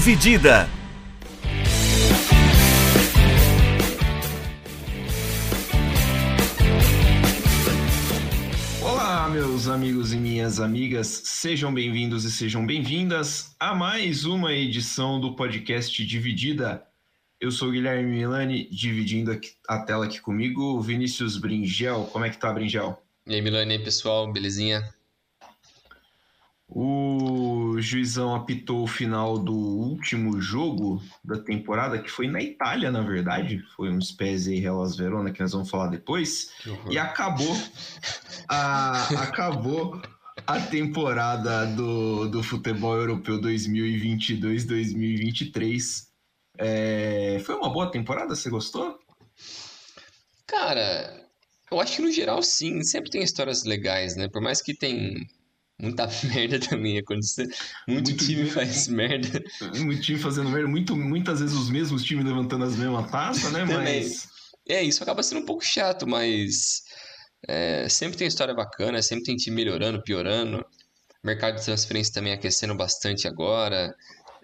Dividida. Olá, meus amigos e minhas amigas, sejam bem-vindos e sejam bem-vindas a mais uma edição do podcast Dividida. Eu sou o Guilherme Milani, dividindo a tela aqui comigo, Vinícius Bringel. Como é que tá, Bringel? E aí, Milani, pessoal, belezinha? O juizão apitou o final do último jogo da temporada, que foi na Itália, na verdade. Foi um Spezia e Hellas Verona, que nós vamos falar depois. E acabou a, acabou a temporada do, do futebol europeu 2022-2023. É, foi uma boa temporada? Você gostou? Cara, eu acho que no geral sim. Sempre tem histórias legais, né? Por mais que tem muita merda também acontecer. Muito, muito time faz merda. Muito time fazendo merda. Muito, muitas vezes os mesmos times levantando as mesmas taças, né? Mas. É, isso acaba sendo um pouco chato, mas. É, sempre tem história bacana, sempre tem time melhorando, piorando. Mercado de transferência também aquecendo bastante agora.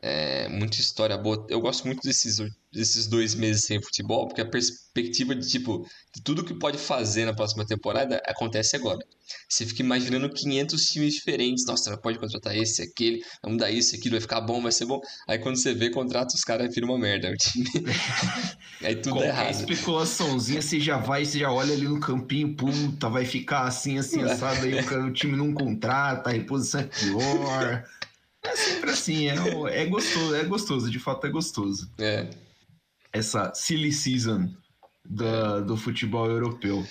É, muita história boa. Eu gosto muito desses, desses dois meses sem futebol, porque a perspectiva de tipo de tudo que pode fazer na próxima temporada acontece agora. Você fica imaginando 500 times diferentes. Nossa, pode contratar esse, aquele, vamos dar isso, aquilo, vai ficar bom, vai ser bom. Aí quando você vê, contrata os caras, vira uma merda. O time. Aí tudo Qualquer é errado. especulaçãozinha, você já vai, você já olha ali no campinho, puta, vai ficar assim, assim, assado, aí o, o time não contrata, a reposição é pior. É sempre assim, é, é gostoso, é gostoso, de fato é gostoso. É. Essa silly season da, do futebol europeu.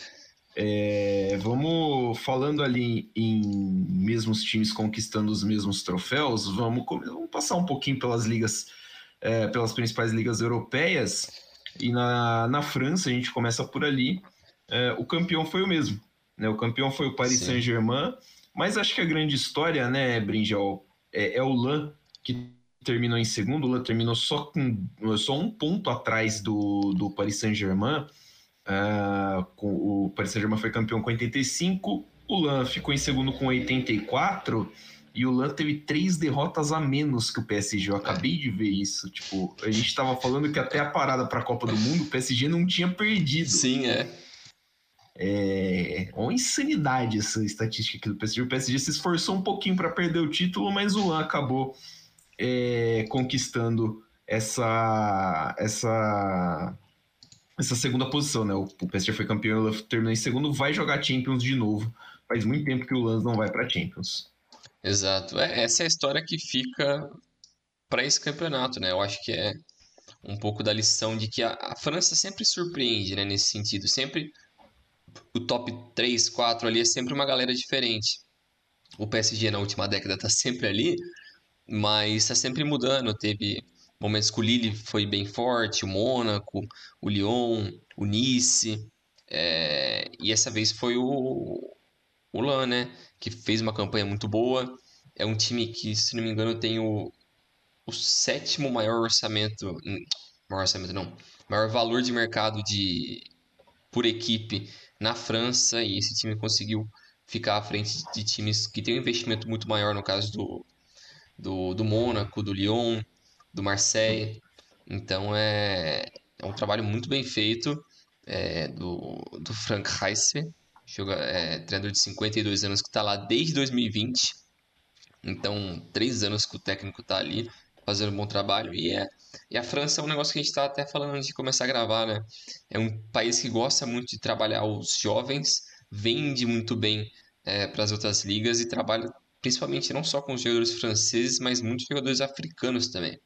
É, vamos falando ali em mesmos times conquistando os mesmos troféus, vamos, vamos passar um pouquinho pelas ligas, é, pelas principais ligas europeias. E na, na França, a gente começa por ali. É, o campeão foi o mesmo. Né? O campeão foi o Paris Saint-Germain. Mas acho que a grande história, né, Brinjal, é, é o LAN que terminou em segundo. O LAN terminou só com só um ponto atrás do, do Paris Saint-Germain. Uh, o Paris Saint-Germain foi campeão com 85, o LAN ficou em segundo com 84 e o LAN teve três derrotas a menos que o PSG. Eu acabei de ver isso. Tipo, a gente estava falando que até a parada para a Copa do Mundo, o PSG não tinha perdido. Sim, é. É uma insanidade essa estatística aqui do PSG. O PSG se esforçou um pouquinho para perder o título, mas o LAN acabou é, conquistando essa, essa, essa segunda posição. Né? O, PSG foi campeão, terminou em segundo, vai jogar Champions de novo. Faz muito tempo que o LAN não vai para Champions. Exato. É, essa é a história que fica para esse campeonato, né? Eu acho que é um pouco da lição de que a, a França sempre surpreende, né? Nesse sentido, sempre o top 3, 4 ali é sempre uma galera diferente. O PSG na última década tá sempre ali, mas tá sempre mudando. Teve momentos que o Lille foi bem forte, o Mônaco, o Lyon, o Nice. É... E essa vez foi o, o Lan, né? Que fez uma campanha muito boa. É um time que, se não me engano, tem o, o sétimo maior orçamento. Hum, maior orçamento não. Maior valor de mercado de por equipe na França e esse time conseguiu ficar à frente de times que têm um investimento muito maior, no caso do, do, do Mônaco, do Lyon, do Marseille. Então é, é um trabalho muito bem feito é, do, do Frank Heisse, joga, é, treinador de 52 anos que está lá desde 2020. Então, três anos que o técnico está ali fazendo um bom trabalho. E, é, e a França é um negócio que a gente está até falando antes de começar a gravar, né? É um país que gosta muito de trabalhar os jovens, vende muito bem é, para as outras ligas e trabalha principalmente não só com os jogadores franceses, mas muitos jogadores africanos também.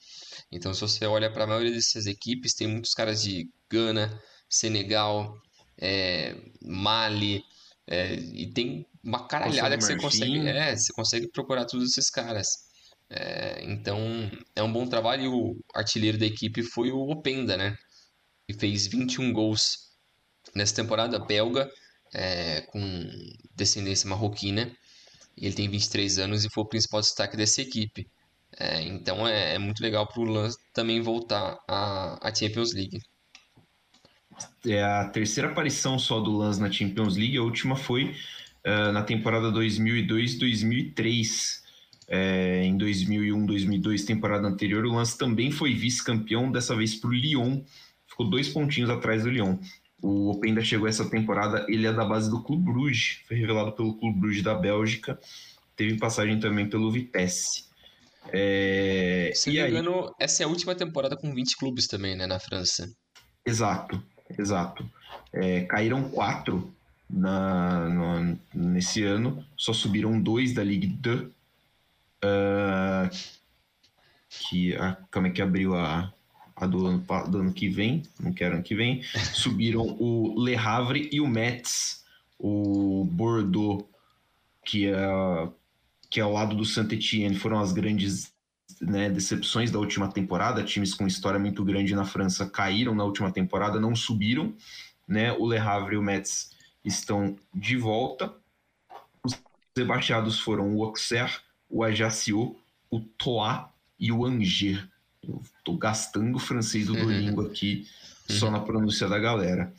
Então, se você olha para a maioria dessas equipes, tem muitos caras de Gana, Senegal, é, Mali, é, e tem uma caralhada que você consegue, é, você consegue procurar todos esses caras. É, então, é um bom trabalho. E o artilheiro da equipe foi o Openda, né? Que fez 21 gols nessa temporada belga, é, com descendência marroquina. Ele tem 23 anos e foi o principal destaque dessa equipe. É, então é, é, muito legal para o Lance também voltar à, Champions League. É a terceira aparição só do Lance na Champions League. A última foi uh, na temporada 2002-2003 é, em 2001, 2002, temporada anterior. O Lance também foi vice-campeão, dessa vez para o Lyon. Ficou dois pontinhos atrás do Lyon. O Openda chegou essa temporada, ele é da base do Clube Bruges, foi revelado pelo Clube Bruges da Bélgica, teve passagem também pelo Vitesse. É... Se não me engano, essa é a última temporada com 20 clubes também, né, na França. Exato, exato. É, caíram quatro na, no, nesse ano, só subiram dois da Ligue 2. Uh, que a, como é que abriu a, a do, ano, do ano que vem, não quero ano que vem, subiram o Le Havre e o Metz, o Bordeaux, que é, que é ao lado do Saint-Etienne, foram as grandes né, decepções da última temporada, times com história muito grande na França caíram na última temporada, não subiram, né, o Le Havre e o Metz estão de volta, os rebaixados foram o Auxerre, o Ajaccio, o Troyes e o Angers, eu tô gastando o francês do Duolingo aqui só uhum. na pronúncia da galera.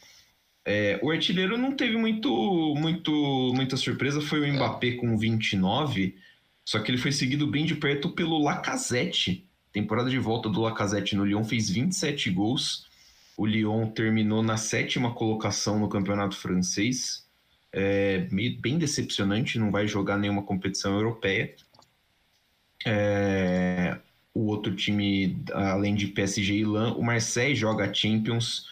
É, o artilheiro não teve muito, muito, muita surpresa, foi o. Mbappé com 29, só que ele foi seguido bem de perto pelo Lacazette. Temporada de volta do Lacazette no Lyon fez 27 gols. O Lyon terminou na sétima colocação no campeonato francês. É, bem decepcionante, não vai jogar nenhuma competição europeia. É, o outro time, além de PSG e Lan, o Marseille joga a Champions,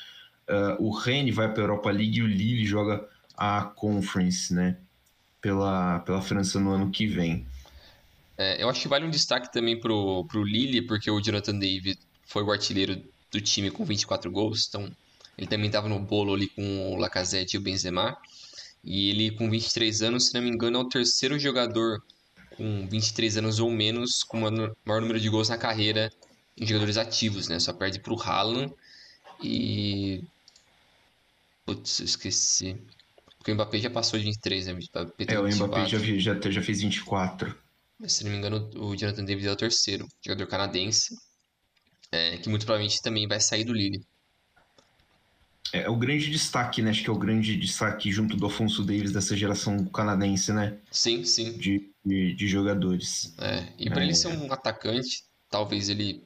uh, o Rennes vai para a Europa League e o Lille joga a Conference, né? Pela, pela França no ano que vem. É, eu acho que vale um destaque também pro, pro Lille, porque o Jonathan David foi o artilheiro do time com 24 gols, então ele também estava no bolo ali com o Lacazette e o Benzema. E ele, com 23 anos, se não me engano, é o terceiro jogador com 23 anos ou menos, com o maior número de gols na carreira em jogadores ativos, né? Só perde pro Haaland e. Putz, esqueci. Porque o Mbappé já passou de 23, né? O Mbappé é, o Mbappé já, já, já fez 24. Mas, se não me engano, o Jonathan David é o terceiro, jogador canadense, é, que muito provavelmente também vai sair do Lille. É, é o grande destaque, né? Acho que é o grande destaque junto do Afonso Davis dessa geração canadense, né? Sim, sim. De, de, de jogadores. É, e para é. ele ser um atacante, talvez ele,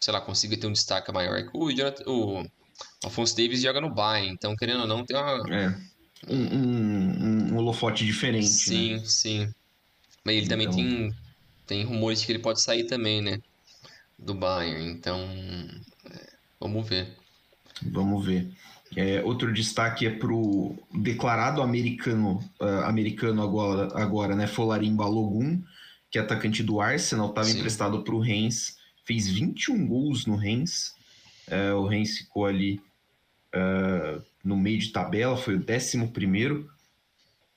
sei lá, consiga ter um destaque maior. É o, Jonathan, o Afonso Davis joga no Bayern, então querendo ou não, tem uma. É. Um, um, um holofote diferente. Sim, né? sim. Mas ele então... também tem, tem rumores de que ele pode sair também, né? Do Bayern, então. É, vamos ver. Vamos ver. É, outro destaque é para o declarado americano, uh, americano agora, agora, né? Folarim Balogun, que é atacante do Arsenal, estava emprestado para o Rennes, fez 21 gols no Rennes. Uh, o Rennes ficou ali uh, no meio de tabela, foi o 11 primeiro.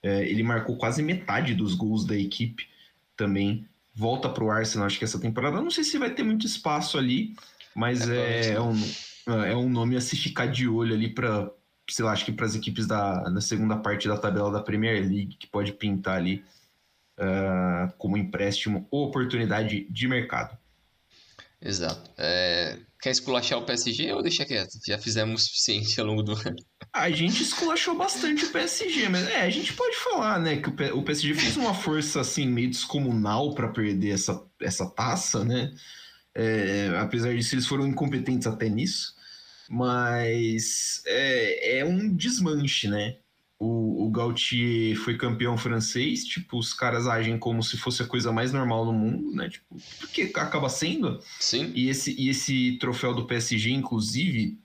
ele marcou quase metade dos gols da equipe também. Volta para o Arsenal, acho que essa temporada. Não sei se vai ter muito espaço ali, mas é, é um é um nome a se ficar de olho ali para, sei lá, acho que para as equipes da, da segunda parte da tabela da Premier League, que pode pintar ali uh, como empréstimo ou oportunidade de mercado. Exato. É... Quer esculachar o PSG ou deixa quieto? Já fizemos o suficiente ao longo do ano. A gente esculachou bastante o PSG, mas é, a gente pode falar, né, que o PSG fez uma força assim meio descomunal para perder essa, essa taça, né? É, apesar disso, eles foram incompetentes até nisso mas é, é um desmanche, né? O, o Gautier foi campeão francês, tipo, os caras agem como se fosse a coisa mais normal no mundo, né? Tipo, porque acaba sendo. Sim. E esse, e esse troféu do PSG, inclusive,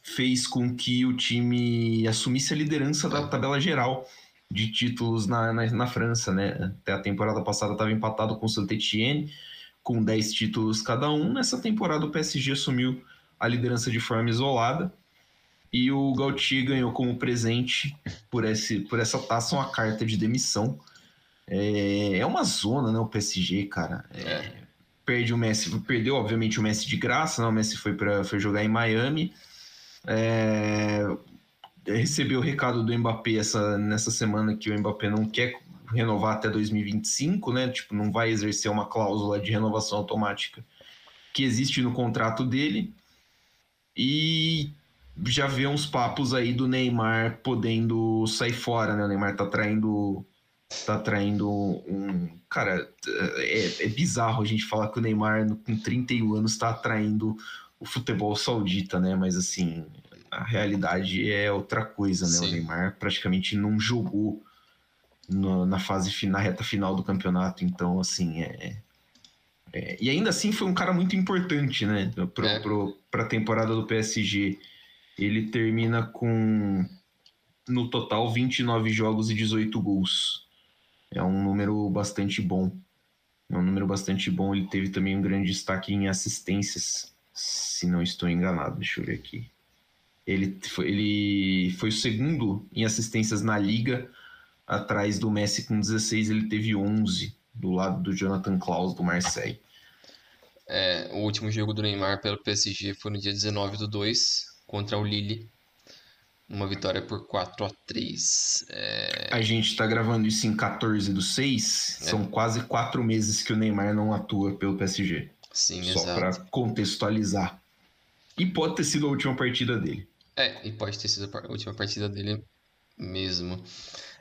fez com que o time assumisse a liderança da tabela geral de títulos na, na, na França, né? Até a temporada passada estava empatado com o Saint-Etienne, com 10 títulos cada um. Nessa temporada o PSG assumiu a liderança de forma isolada. E o Gautier ganhou como presente por, esse, por essa taça uma carta de demissão. É, é uma zona, né? O PSG, cara. É, é. Perde o Messi, perdeu, obviamente, o Messi de graça, né? O Messi foi, para foi jogar em Miami. É, recebeu o recado do Mbappé essa, nessa semana que o Mbappé não quer renovar até 2025, né? Tipo, não vai exercer uma cláusula de renovação automática que existe no contrato dele. E já vê uns papos aí do Neymar podendo sair fora, né? O Neymar tá traindo tá atraindo um. Cara, é, é bizarro a gente falar que o Neymar, com 31 anos, tá atraindo o futebol saudita, né? Mas assim, a realidade é outra coisa, né? Sim. O Neymar praticamente não jogou na fase na reta final do campeonato, então assim é, é, e ainda assim foi um cara muito importante, né? Para é. a temporada do PSG. Ele termina com no total 29 jogos e 18 gols. É um número bastante bom. É um número bastante bom. Ele teve também um grande destaque em assistências, se não estou enganado. Deixa eu ver aqui. Ele foi, ele foi o segundo em assistências na liga, atrás do Messi com 16, ele teve 11, do lado do Jonathan Klaus do Marseille. É, o último jogo do Neymar pelo PSG foi no dia 19 do 2, contra o Lille. Uma vitória por 4 a 3 é... A gente está gravando isso em 14 do 6. É. São quase quatro meses que o Neymar não atua pelo PSG. Sim, Só para contextualizar. E pode ter sido a última partida dele. É, e pode ter sido a última partida dele mesmo.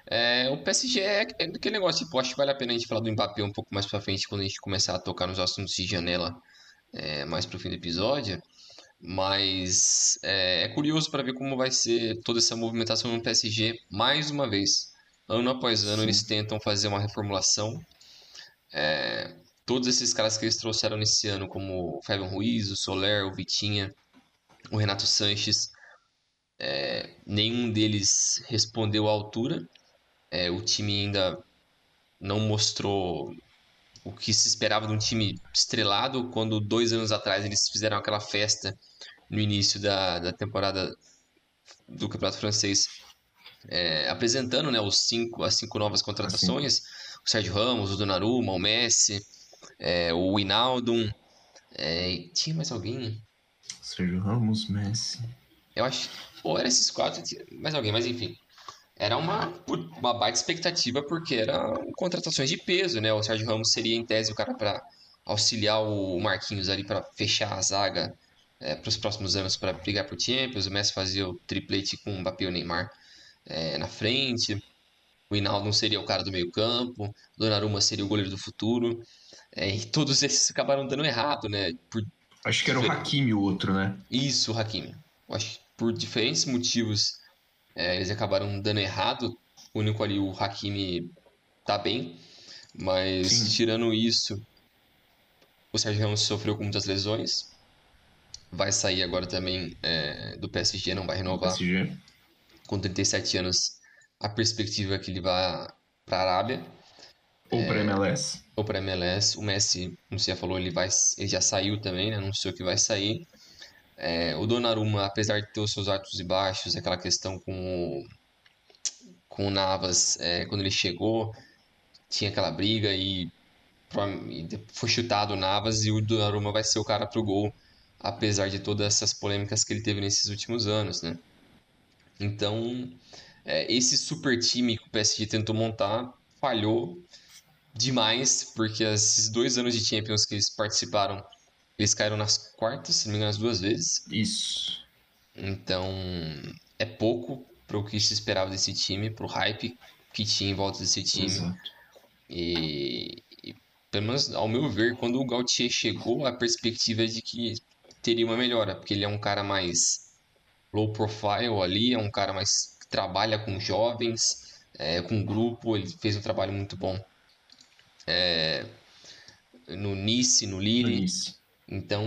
É, o PSG é, aquele negócio, tipo, acho que vale a pena a gente falar do Mbappé um pouco mais pra frente, quando a gente começar a tocar nos assuntos de janela é, mais pro fim do episódio. Mas é, é curioso para ver como vai ser toda essa movimentação no PSG mais uma vez. Ano após ano Sim. eles tentam fazer uma reformulação. É, todos esses caras que eles trouxeram nesse ano, como o Fabian Ruiz, o Soler, o Vitinha, o Renato Sanches, é, nenhum deles respondeu à altura. É, o time ainda não mostrou o que se esperava de um time estrelado quando dois anos atrás eles fizeram aquela festa no início da, da temporada do Campeonato Francês, é, apresentando né, os cinco, as cinco novas contratações: assim. o Sérgio Ramos, o Donnarumma, o Messi, é, o Inaldo. É, tinha mais alguém? Sérgio Ramos, Messi. Eu acho. Ou era esses quatro, mais alguém, mas enfim. Era uma, uma baita expectativa porque eram contratações de peso, né? O Sérgio Ramos seria, em tese, o cara para auxiliar o Marquinhos ali para fechar a zaga é, para os próximos anos para brigar por Champions. O Messi fazia o triplete com o Mbappé e o Neymar é, na frente. O Hinaldo seria o cara do meio campo. O Donnarumma seria o goleiro do futuro. É, e todos esses acabaram dando errado, né? Por Acho que era o Hakimi o outro, né? Isso, o Hakimi. Acho por diferentes motivos é, eles acabaram dando errado. O único ali, o Hakimi, tá bem. Mas Sim. tirando isso, o Sérgio Ramos sofreu com muitas lesões vai sair agora também é, do PSG, não vai renovar. PSG. Com 37 anos, a perspectiva é que ele vá para a Arábia. Ou é, para MLS. Ou para MLS. O Messi, como você já falou, ele, vai, ele já saiu também, né? anunciou que vai sair. É, o Donnarumma, apesar de ter os seus altos e baixos, aquela questão com o, com o Navas, é, quando ele chegou, tinha aquela briga e, e foi chutado o Navas e o Donnarumma vai ser o cara pro gol apesar de todas essas polêmicas que ele teve nesses últimos anos, né? Então, é, esse super time que o PSG tentou montar falhou demais, porque esses dois anos de Champions que eles participaram, eles caíram nas quartas, se não me engano, as duas vezes. Isso. Então, é pouco para o que se esperava desse time, para o hype que tinha em volta desse time. Exato. E, e, pelo menos ao meu ver, quando o Gautier chegou, a perspectiva é de que teria uma melhora, porque ele é um cara mais low profile ali, é um cara mais que trabalha com jovens, é, com grupo, ele fez um trabalho muito bom é, no Nice, no Lille. Então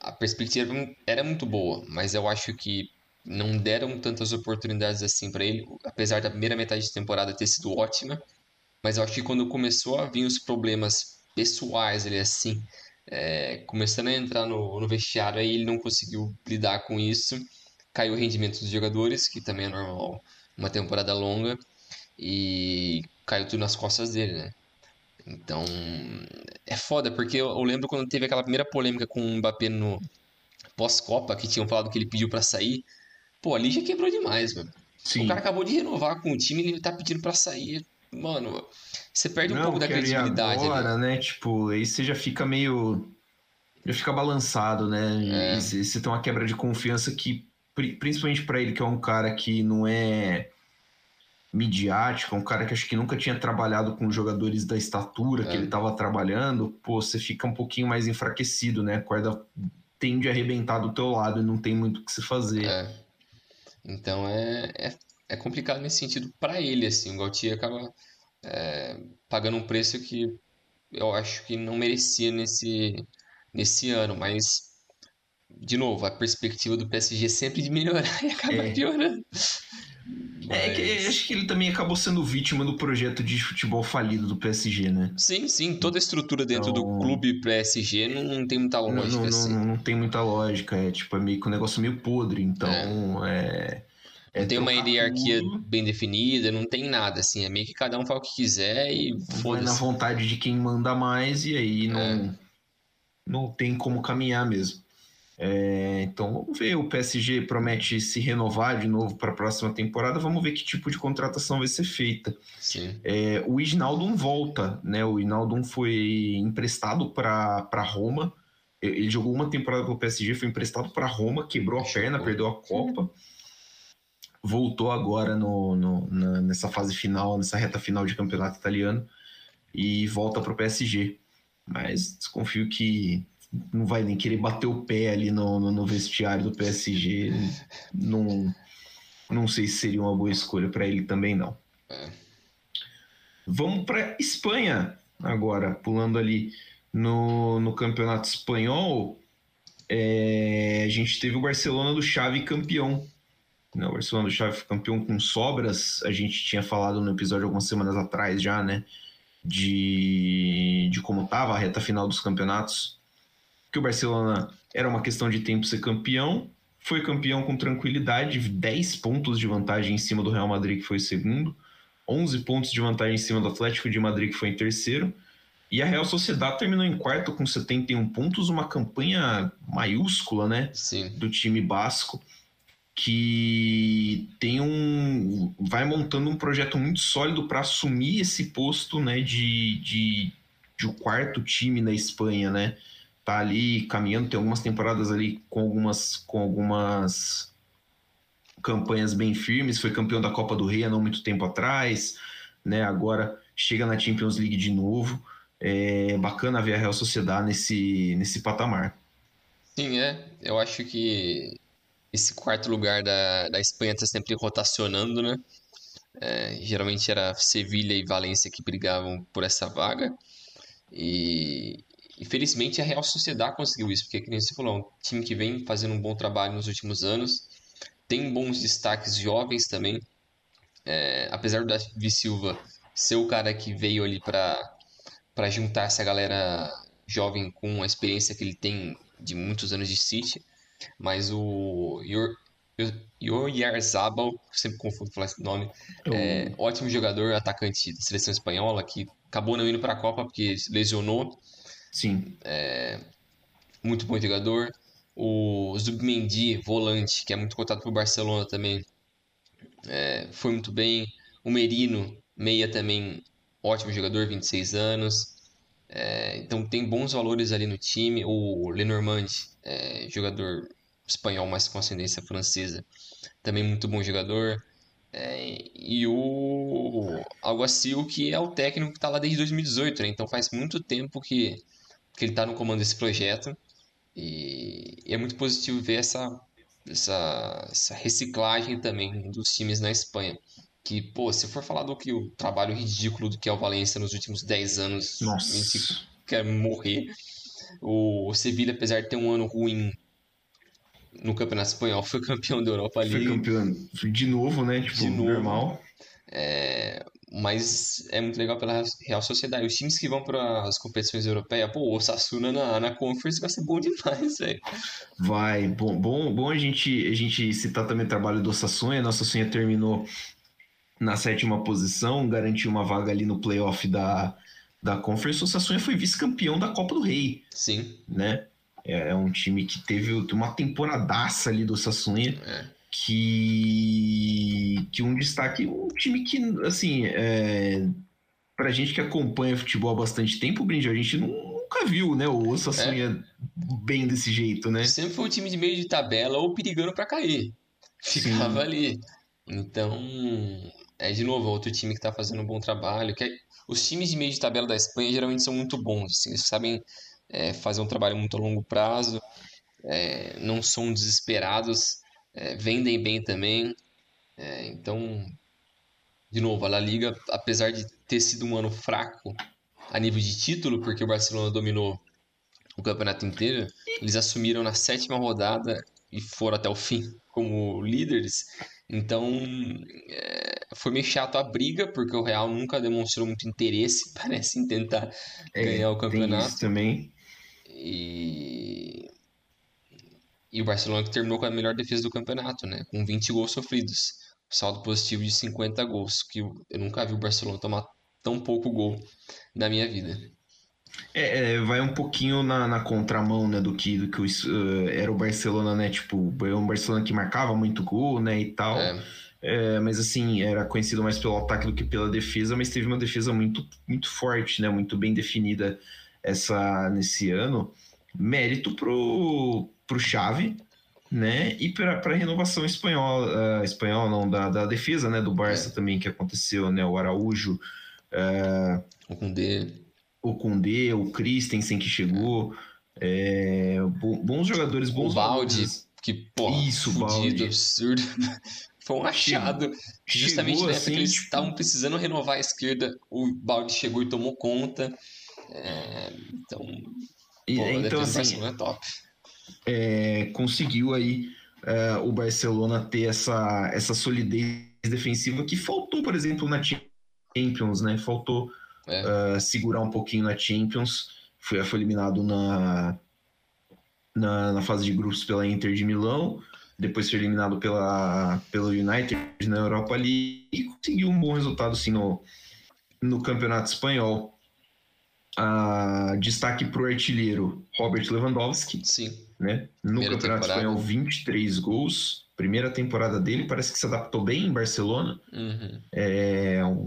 a perspectiva era muito boa, mas eu acho que não deram tantas oportunidades assim para ele, apesar da primeira metade de temporada ter sido ótima. Mas eu acho que quando começou a vir os problemas pessoais ali assim, é, começando a entrar no, no vestiário, aí ele não conseguiu lidar com isso. Caiu o rendimento dos jogadores, que também é normal, uma temporada longa, e caiu tudo nas costas dele, né? Então, é foda, porque eu, eu lembro quando teve aquela primeira polêmica com o Mbappé no pós-Copa, que tinham falado que ele pediu para sair. Pô, ali já quebrou demais, mano. Sim. O cara acabou de renovar com o time e ele tá pedindo para sair. Mano, você perde um pouco da credibilidade agora, ali. né? Tipo, aí você já fica meio. Já fica balançado, né? É. E você tem uma quebra de confiança que, principalmente para ele, que é um cara que não é. Midiática, um cara que acho que nunca tinha trabalhado com jogadores da estatura é. que ele estava trabalhando, pô, você fica um pouquinho mais enfraquecido, né? A corda tende a arrebentar do teu lado e não tem muito o que se fazer. É. Então é, é, é, complicado nesse sentido para ele, assim. O Gautier acaba é, pagando um preço que eu acho que não merecia nesse, nesse ano, mas de novo, a perspectiva do PSG sempre de melhorar e acaba é. Piorando. É que acho que ele também acabou sendo vítima do projeto de futebol falido do PSG, né? Sim, sim. Toda a estrutura dentro então, do clube PSG não, não tem muita lógica. Não, assim. não, não, tem muita lógica. É tipo, é meio que um negócio meio podre. Então, é. é não tem uma hierarquia tudo. bem definida, não tem nada, assim. É meio que cada um faz o que quiser e foda-se. na vontade de quem manda mais e aí não, é. não tem como caminhar mesmo. É, então vamos ver. O PSG promete se renovar de novo para a próxima temporada. Vamos ver que tipo de contratação vai ser feita. É, o Ignaldum volta, né? O Ignaldum foi emprestado para Roma. Ele jogou uma temporada pelo PSG, foi emprestado para Roma, quebrou a perna, perdeu a Copa. Voltou agora no, no na, nessa fase final, nessa reta final de campeonato italiano e volta para o PSG. Mas desconfio que não vai nem querer bater o pé ali no, no, no vestiário do PSG. não, não sei se seria uma boa escolha para ele também, não. É. Vamos para Espanha agora, pulando ali no, no campeonato espanhol. É, a gente teve o Barcelona do Xavi campeão. Não, o Barcelona do Xavi campeão com sobras. A gente tinha falado no episódio algumas semanas atrás já, né? De, de como estava a reta final dos campeonatos que o Barcelona era uma questão de tempo ser campeão, foi campeão com tranquilidade, 10 pontos de vantagem em cima do Real Madrid, que foi segundo, 11 pontos de vantagem em cima do Atlético de Madrid, que foi em terceiro, e a Real Sociedade terminou em quarto com 71 pontos, uma campanha maiúscula, né, Sim. do time basco, que tem um vai montando um projeto muito sólido para assumir esse posto, né, de, de, de o quarto time na Espanha, né? Tá ali caminhando, tem algumas temporadas ali com algumas com algumas campanhas bem firmes, foi campeão da Copa do Rei há não muito tempo atrás, né? Agora chega na Champions League de novo. É bacana ver a Real Sociedade nesse, nesse patamar. Sim, é. Eu acho que esse quarto lugar da, da Espanha está sempre rotacionando, né? É, geralmente era Sevilha e Valência que brigavam por essa vaga. E, Infelizmente, a Real Sociedade conseguiu isso, porque, como você falou, é um time que vem fazendo um bom trabalho nos últimos anos, tem bons destaques jovens também. É, apesar do Davi Silva ser o cara que veio ali para juntar essa galera jovem com a experiência que ele tem de muitos anos de City, mas o Yarzabal, sempre confundo falar esse nome, é, ótimo jogador, atacante da seleção espanhola, que acabou não indo para a Copa porque lesionou, Sim. É, muito bom jogador. O Zubmendi, volante, que é muito cotado para o Barcelona também, é, foi muito bem. O Merino, meia também, ótimo jogador, 26 anos. É, então tem bons valores ali no time. O Lenormand, é, jogador espanhol, mas com ascendência francesa, também muito bom jogador. É, e o Alguacil, que é o técnico que está lá desde 2018, né? então faz muito tempo que que ele está no comando desse projeto. E, é muito positivo ver essa, essa, essa reciclagem também dos times na Espanha. Que, pô, se for falar do que o trabalho ridículo do que é o Valência nos últimos 10 anos, Nossa. a gente quer morrer. O Sevilla, apesar de ter um ano ruim no Campeonato Espanhol, foi campeão da Europa ali. Foi campeão de novo, né? Tipo, de novo. normal. É, mas é muito legal pela Real Sociedade. Os times que vão para as competições europeias, pô, o Sassuna na, na Conference vai ser bom demais, velho. Vai, bom, bom, bom a gente, a gente citar também o trabalho do Sassunha. Nossa Sassunha terminou na sétima posição, garantiu uma vaga ali no playoff da, da Conference. O Sassunha foi vice-campeão da Copa do Rei. Sim. Né? É, é um time que teve uma temporadaça ali do Sassunha. É que, que um destaque, um time que, assim, é, pra gente que acompanha futebol há bastante tempo, Brinde, a gente nunca viu, né, o Osasuna é. bem desse jeito, né? Sempre foi um time de meio de tabela ou perigando para cair. Ficava Sim. ali. Então, é de novo outro time que está fazendo um bom trabalho. Que é, os times de meio de tabela da Espanha geralmente são muito bons, assim, eles sabem é, fazer um trabalho muito a longo prazo, é, não são desesperados, é, vendem bem também. É, então, de novo, a La Liga, apesar de ter sido um ano fraco a nível de título, porque o Barcelona dominou o campeonato inteiro, eles assumiram na sétima rodada e foram até o fim como líderes. Então, é, foi meio chato a briga, porque o Real nunca demonstrou muito interesse, parece, em tentar é, ganhar o campeonato. Tem isso também. E... e o Barcelona que terminou com a melhor defesa do campeonato, né? Com 20 gols sofridos. Saldo positivo de 50 gols, que eu nunca vi o Barcelona tomar tão pouco gol na minha vida. É, é, vai um pouquinho na, na, contramão, né, do que, do que uh, era o Barcelona, né, tipo, é um Barcelona que marcava muito gol, né, e tal. É. É, mas assim, era conhecido mais pelo ataque do que pela defesa, mas teve uma defesa muito, muito forte, né, muito bem definida essa nesse ano. Mérito pro, pro Xavi, né, e para a renovação espanhola, uh, espanhola não, da, da defesa, né, do Barça é. também, que aconteceu, né, o Araújo... Uh, o Koundé o Kundê, o Christensen que chegou. É, bons jogadores, bons O Balde, que, porra, Isso, fudido, absurdo. Foi um achado. Justamente na época assim, que eles tipo... estavam precisando renovar a esquerda, o Balde chegou e tomou conta. É, então, pô, então assim, é top. É, conseguiu aí é, o Barcelona ter essa, essa solidez defensiva que faltou, por exemplo, na Champions, né? Faltou é. uh, segurar um pouquinho na Champions. Foi, foi eliminado na, na, na, fase de grupos pela Inter de Milão, depois foi eliminado pela, pelo United na Europa League e conseguiu um bom resultado sim, no, no Campeonato Espanhol. Uh, destaque para o artilheiro Robert Lewandowski. Sim. Né? No Primeira Campeonato temporada. Espanhol, 23 gols primeira temporada dele, parece que se adaptou bem em Barcelona. Uhum. É, um,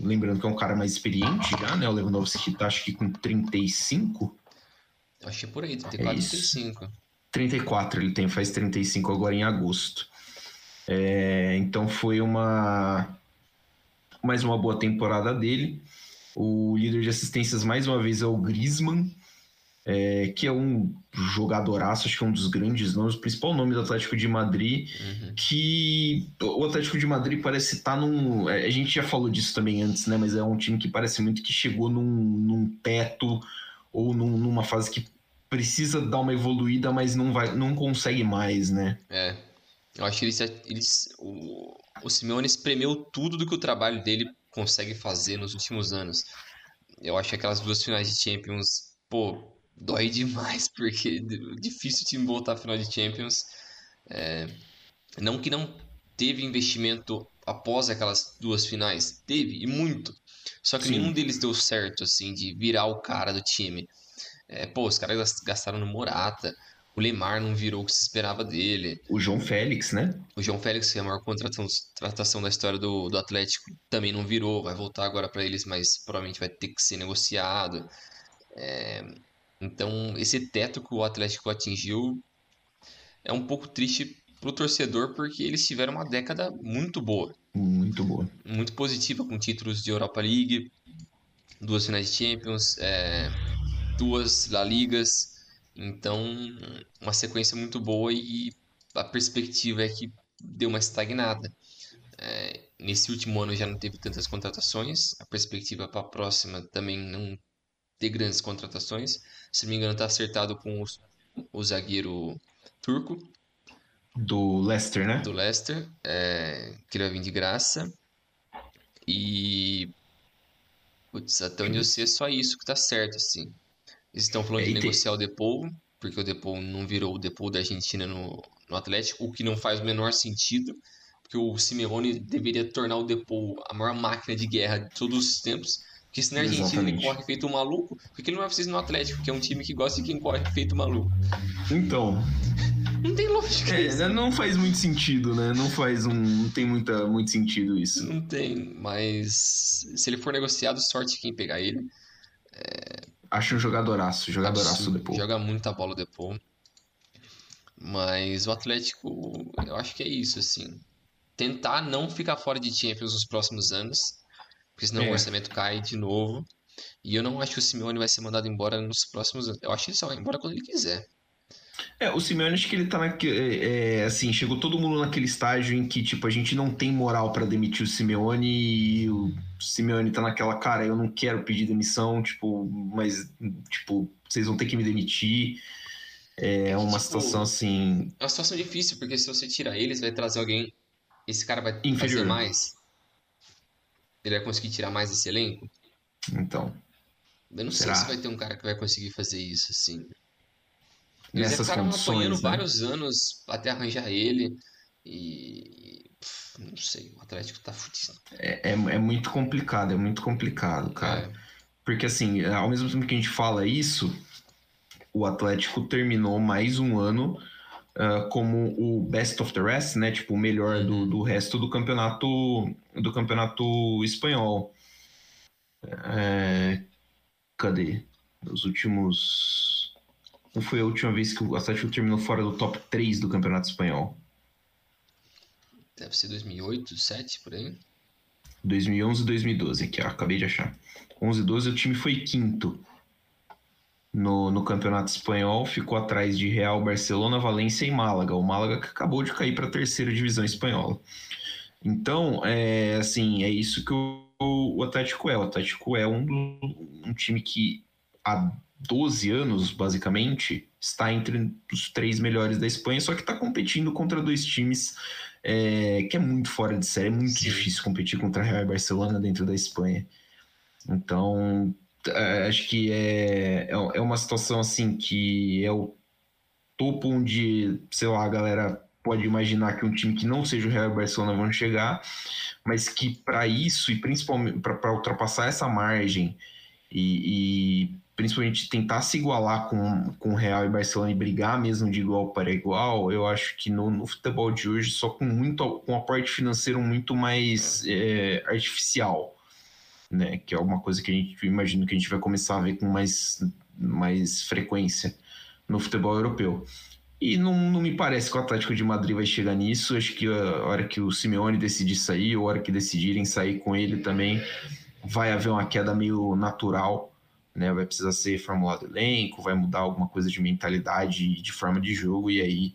lembrando que é um cara mais experiente já, né? O Lewandowski tá acho que com 35. Achei por aí, 34, é 35. 34 ele tem, faz 35 agora em agosto. É, então foi uma mais uma boa temporada dele. O líder de assistências mais uma vez é o Griezmann, é, que é um jogadoraço, acho que é um dos grandes nomes, o principal nome do Atlético de Madrid, uhum. que o Atlético de Madrid parece estar tá num. É, a gente já falou disso também antes, né? Mas é um time que parece muito que chegou num, num teto ou num, numa fase que precisa dar uma evoluída, mas não vai, não consegue mais, né? É. Eu acho que eles, eles o, o Simeone espremeu tudo do que o trabalho dele consegue fazer nos últimos anos. Eu acho que aquelas duas finais de Champions, pô, dói demais, porque é difícil o time voltar à final de Champions. É, não que não teve investimento após aquelas duas finais, teve, e muito. Só que Sim. nenhum deles deu certo, assim, de virar o cara do time. É, pô, os caras gastaram no Morata, o Lemar não virou o que se esperava dele. O João Félix, né? O João Félix, que é a maior contratação da história do, do Atlético, também não virou. Vai voltar agora para eles, mas provavelmente vai ter que ser negociado. É, então, esse teto que o Atlético atingiu é um pouco triste para o torcedor, porque eles tiveram uma década muito boa. Muito boa. Muito positiva, com títulos de Europa League, duas finais de Champions, é, duas La Ligas. Então, uma sequência muito boa e a perspectiva é que deu uma estagnada. É, nesse último ano já não teve tantas contratações, a perspectiva para a próxima também não ter grandes contratações. Se não me engano, tá acertado com os, o zagueiro turco. Do Leicester, né? Do Leicester, é, que vai vir de graça. E. Putz, até onde eu sei é só isso que tá certo, assim. Eles estão falando é, de negociar o Depou, porque o Depou não virou o Depou da Argentina no, no Atlético, o que não faz o menor sentido, porque o Simeone deveria tornar o Depou a maior máquina de guerra de todos os tempos. Porque se na Argentina Exatamente. ele corre feito um maluco, por que ele não vai fazer isso no Atlético, que é um time que gosta de quem corre feito maluco? Então. Não tem lógica é, isso. Não faz muito sentido, né? Não faz um. Não tem muita, muito sentido isso. Não tem, mas se ele for negociado, sorte quem pegar ele. É... Acho um jogadoraço, jogadoraço o Depô. Joga muita bola Depô. Mas o Atlético, eu acho que é isso, assim. tentar não ficar fora de Champions nos próximos anos, porque senão é. o orçamento cai de novo. E eu não acho que o Simeone vai ser mandado embora nos próximos anos. Eu acho que ele só vai embora quando ele quiser. É, o Simeone acho que ele tá naquele. É, é, assim, chegou todo mundo naquele estágio em que, tipo, a gente não tem moral para demitir o Simeone e o Simeone tá naquela, cara, eu não quero pedir demissão, tipo, mas, tipo, vocês vão ter que me demitir. É uma tipo, situação assim. É uma situação difícil, porque se você tira eles, vai trazer alguém. Esse cara vai Inferior. fazer mais. Ele vai conseguir tirar mais desse elenco? Então. Eu não será? sei se vai ter um cara que vai conseguir fazer isso, assim. Eles Nessas ficaram apanhando né? vários anos até arranjar ele. E. não sei, o Atlético tá fudido. É, é, é, muito complicado, é muito complicado, cara. É. Porque assim, ao mesmo tempo que a gente fala isso, o Atlético terminou mais um ano uh, como o best of the rest, né? Tipo, o melhor do, uhum. do resto do campeonato do campeonato espanhol. É, cadê? Os últimos. Não foi a última vez que o Atlético terminou fora do top 3 do campeonato espanhol? Deve ser 2008, 2007, por aí. 2011 e 2012, aqui, ó, acabei de achar. 11 e 12 o time foi quinto no, no Campeonato Espanhol, ficou atrás de Real, Barcelona, Valência e Málaga. O Málaga que acabou de cair para a terceira divisão espanhola. Então, é assim, é isso que o, o Atlético é. O Atlético é um, um time que há 12 anos, basicamente, está entre os três melhores da Espanha, só que está competindo contra dois times é, que é muito fora de série, é muito Sim. difícil competir contra Real e Barcelona dentro da Espanha. Então, acho que é, é, é uma situação assim que é o topo onde, sei lá, a galera pode imaginar que um time que não seja o Real Barcelona vão chegar, mas que para isso e principalmente para ultrapassar essa margem e, e, principalmente tentar se igualar com, com o Real e Barcelona e brigar mesmo de igual para igual, eu acho que no, no futebol de hoje só com muito com um aporte financeiro muito mais é, artificial né? Que é uma coisa que a gente imagina que a gente vai começar a ver com mais, mais frequência no futebol europeu. E não, não me parece que o Atlético de Madrid vai chegar nisso. Acho que a hora que o Simeone decidir sair, ou a hora que decidirem sair com ele também, vai haver uma queda meio natural. Né? Vai precisar ser formulado elenco, vai mudar alguma coisa de mentalidade, de forma de jogo, e aí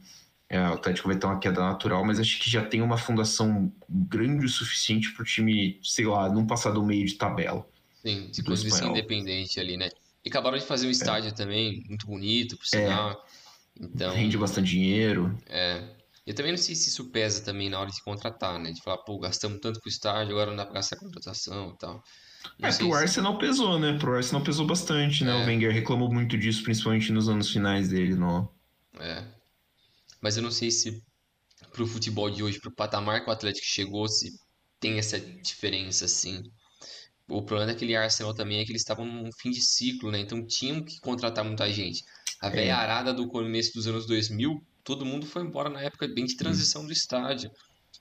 é, o Atlético vai ter uma queda natural, mas acho que já tem uma fundação grande o suficiente para o time, sei lá, não passar do meio de tabela. Sim, se ser independente ali, né? E acabaram de fazer um estádio é. também, muito bonito, por sinal. É. Então, Rende bastante dinheiro. É. Eu também não sei se isso pesa também na hora de contratar, né? De falar, pô, gastamos tanto com o estádio, agora não dá para gastar a contratação e tal. Não é, pro se... Arsenal pesou, né? Pro Arsenal pesou bastante, né? É. O Wenger reclamou muito disso, principalmente nos anos finais dele no... É. Mas eu não sei se pro futebol de hoje, pro patamar que o Atlético chegou, se tem essa diferença assim. O problema daquele Arsenal também é que eles estavam num fim de ciclo, né? Então tinham que contratar muita gente. A velha é. arada do começo dos anos 2000, todo mundo foi embora na época bem de hum. transição do estádio.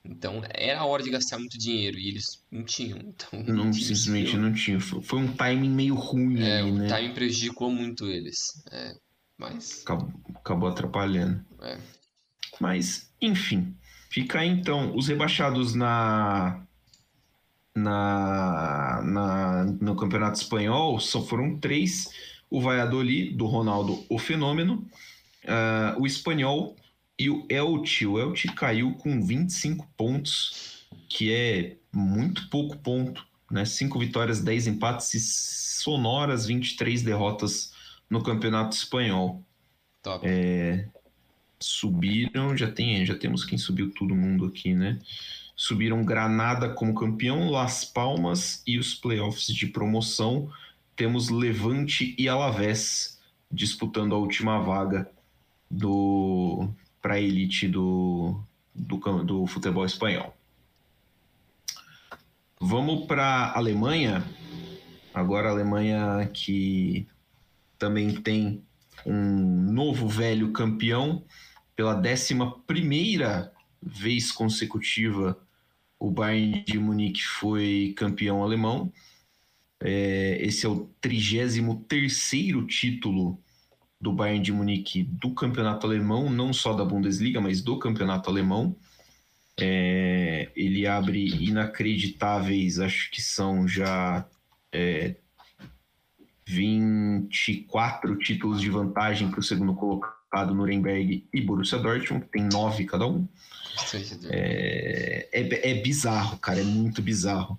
Então era a hora de gastar muito dinheiro e eles não tinham. Então, não, simplesmente não tinham. Foi um timing meio ruim é, ali, né? O timing prejudicou muito eles. É, mas. Acabou, acabou atrapalhando. É. Mas, enfim, fica aí então os rebaixados na, na, na, no Campeonato Espanhol só foram três: o Valladolid, do Ronaldo, o Fenômeno, uh, o Espanhol e o Elche. O Elche caiu com 25 pontos, que é muito pouco ponto. Né? Cinco vitórias, 10 empates e sonoras 23 derrotas no Campeonato Espanhol. Top. É, subiram, já tem, já temos quem subiu todo mundo aqui, né? Subiram Granada como campeão, Las Palmas e os playoffs de promoção. Temos Levante e Alavés disputando a última vaga do para a elite do, do, do futebol espanhol. Vamos para Alemanha. Agora a Alemanha que também tem um novo velho campeão pela décima primeira vez consecutiva, o Bayern de Munique foi campeão alemão. É, esse é o 33 título do Bayern de Munique do campeonato alemão, não só da Bundesliga, mas do campeonato alemão. É, ele abre inacreditáveis, acho que são já é, 24 títulos de vantagem para o segundo colocado Nuremberg e Borussia Dortmund, tem nove cada um. É, é, é, bizarro, cara, é muito bizarro.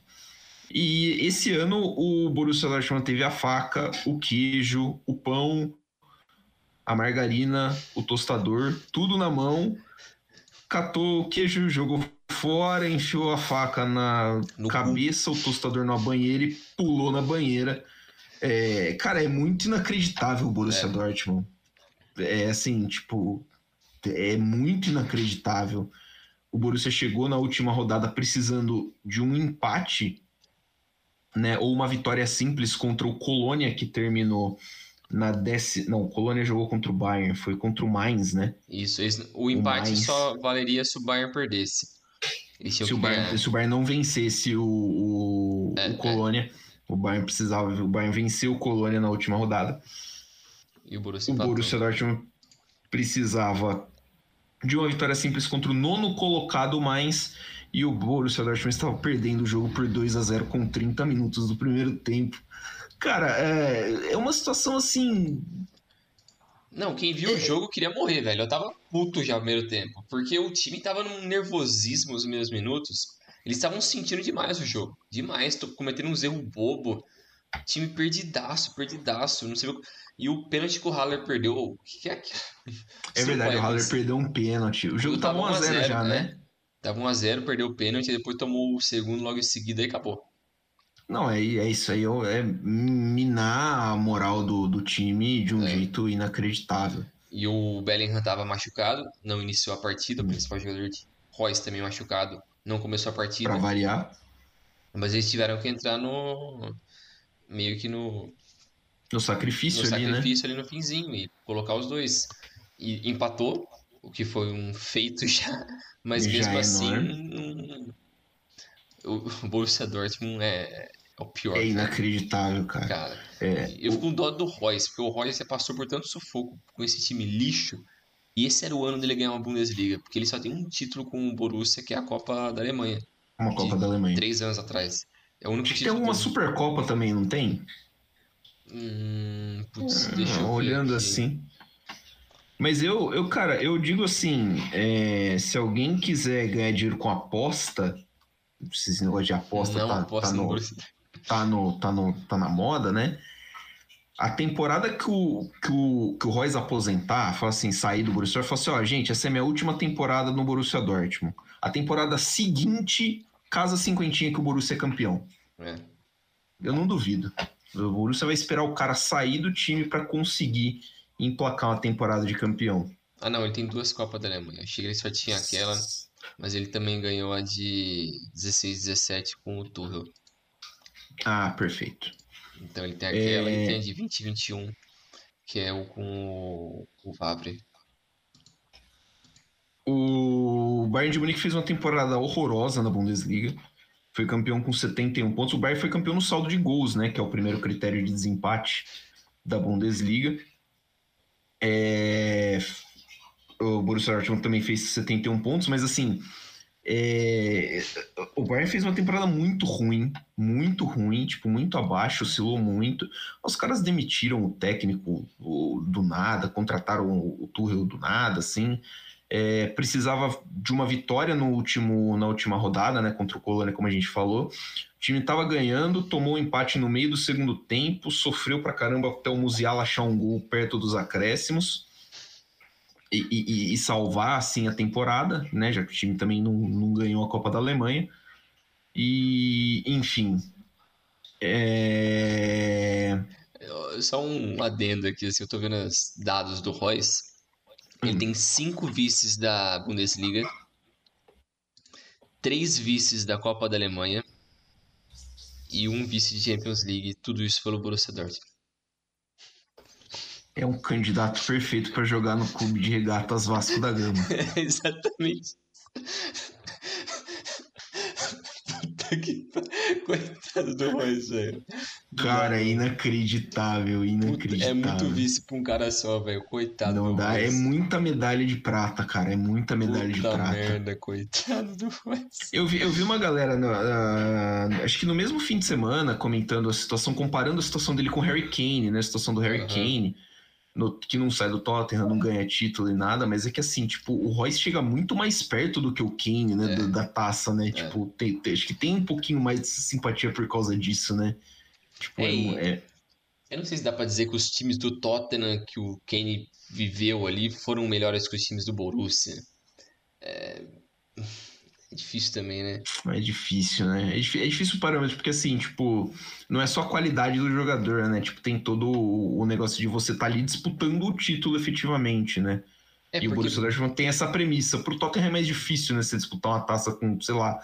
E esse ano o Borussia Dortmund teve a faca, o queijo, o pão, a margarina, o tostador, tudo na mão, catou o queijo, jogou fora, enfiou a faca na no cabeça, cu. o tostador na banheira e pulou na banheira. É, cara, é muito inacreditável o Borussia é. Dortmund. É assim, tipo, é muito inacreditável. O Borussia chegou na última rodada precisando de um empate, né, ou uma vitória simples contra o Colônia que terminou na décima. Não, o Colônia jogou contra o Bayern, foi contra o Mainz, né? Isso, o empate o só valeria se o Bayern perdesse. Se o, Bayern, se o, Bayern, não vencesse o, o, é, o é. Colônia, é. o Bayern precisava. O Bayern venceu o Colônia na última rodada. E o Borussia, o Borussia Dortmund precisava de uma vitória simples contra o nono colocado Mainz e o Borussia Dortmund estava perdendo o jogo por 2 a 0 com 30 minutos do primeiro tempo. Cara, é, é uma situação assim não, quem viu o é. jogo queria morrer, velho. Eu tava puto já no primeiro tempo. Porque o time tava num nervosismo nos primeiros minutos. Eles estavam sentindo demais o jogo. Demais. Tô cometendo uns erros bobo. Time perdidaço, perdidaço. Não sei E o pênalti que o Haller perdeu. O que é aquilo? É verdade, o Haller perdeu um pênalti. O jogo tava 1x0 já, né? né? Tava 1x0, perdeu o pênalti, depois tomou o segundo logo em seguida e acabou. Não, é, é isso aí, é minar a moral do, do time de um é. jeito inacreditável. E o Bellingham estava machucado, não iniciou a partida, o hum. principal jogador de Royce também machucado, não começou a partida. Pra variar. Mas eles tiveram que entrar no. meio que no. No sacrifício no ali, né? sacrifício né? ali no finzinho e colocar os dois. E empatou, o que foi um feito já, mas já mesmo é assim. o Borussia Dortmund é, é o pior. É inacreditável, cara. Cara, é, eu fico com dó do Royce, porque o Royce passou por tanto sufoco com esse time lixo. E esse era o ano dele ganhar uma Bundesliga, porque ele só tem um título com o Borussia, que é a Copa da Alemanha. Uma Copa da Alemanha. Três anos atrás. É o único Acho tem alguma. Supercopa também, não tem? Hum, putz, hum, deixa eu Olhando aqui. assim. Mas eu, eu, cara, eu digo assim: é, se alguém quiser ganhar dinheiro com aposta, esse negócio de aposta não, tá, aposta tá, no, tá, no, tá, no, tá na moda, né? A temporada que o, que o, que o Royce aposentar, fala assim, sair do Borussia Dortmund, fala assim, ó, gente, essa é minha última temporada no Borussia Dortmund. A temporada seguinte, casa cinquentinha que o Borussia é campeão. É. Eu não duvido. O Borussia vai esperar o cara sair do time para conseguir emplacar uma temporada de campeão. Ah, não, ele tem duas Copas da Alemanha. Achei que ele só tinha aquela. Mas ele também ganhou a de 16, 17 com o Tuchel. Ah, perfeito. Então ele tem aquela é... e tem a de 20 21, que é o com o, o Vavre. O Bayern de Munique fez uma temporada horrorosa na Bundesliga. Foi campeão com 71 pontos. O Bayern foi campeão no saldo de gols, né? Que é o primeiro critério de desempate da Bundesliga. É o Borussia Dortmund também fez 71 pontos, mas assim, é... o Bayern fez uma temporada muito ruim, muito ruim, tipo, muito abaixo, oscilou muito. Os caras demitiram o técnico do nada, contrataram o Tuchel do nada, assim. É, precisava de uma vitória no último, na última rodada, né, contra o Colônia, como a gente falou. O time estava ganhando, tomou um empate no meio do segundo tempo, sofreu pra caramba até o Musiala achar um gol perto dos acréscimos e, e, e, salvar assim a temporada, né? Já que o time também não, não ganhou a Copa da Alemanha. E, enfim. É... Só um adendo aqui, assim, eu tô vendo os dados do Royce. Ele hum. tem cinco vices da Bundesliga, três vices da Copa da Alemanha e um vice de Champions League, tudo isso pelo Borussia Dortmund é um candidato perfeito para jogar no clube de regatas Vasco da Gama. É, exatamente. Puta que Coitado do velho. Cara, é inacreditável, inacreditável. É muito vice pra um cara só, velho. Coitado Não do dá, Royce. é muita medalha de prata, cara. É muita medalha de Puta prata. merda, coitado do Royce. Eu vi, eu vi uma galera, no- ah, acho que no mesmo fim de semana, comentando a situação, comparando a situação dele com o Harry Kane, né? A situação do Harry Aham. Kane, no- que não sai do Tottenham, não ganha título e nada, mas é que assim, tipo, o Royce chega muito mais perto do que o Kane, né? É. do- da taça, né? Tipo, tem- tem- acho que tem um pouquinho mais de simpatia por causa disso, né? Tipo, é, É, é- Eu não sei se dá pra dizer que os times do Tottenham que o Kane viveu ali foram melhores que os times do Borussia. É, é difícil também, né? É difícil, né? É, difí- é difícil o parâmetro, porque assim, tipo, não é só a qualidade do jogador, né? Tipo, tem todo o o negócio de você estar ali disputando o título efetivamente, né? É e o porque Borussia Dortmund tem essa premissa. Pro Tottenham é mais difícil, né? Você disputar uma taça com, sei lá,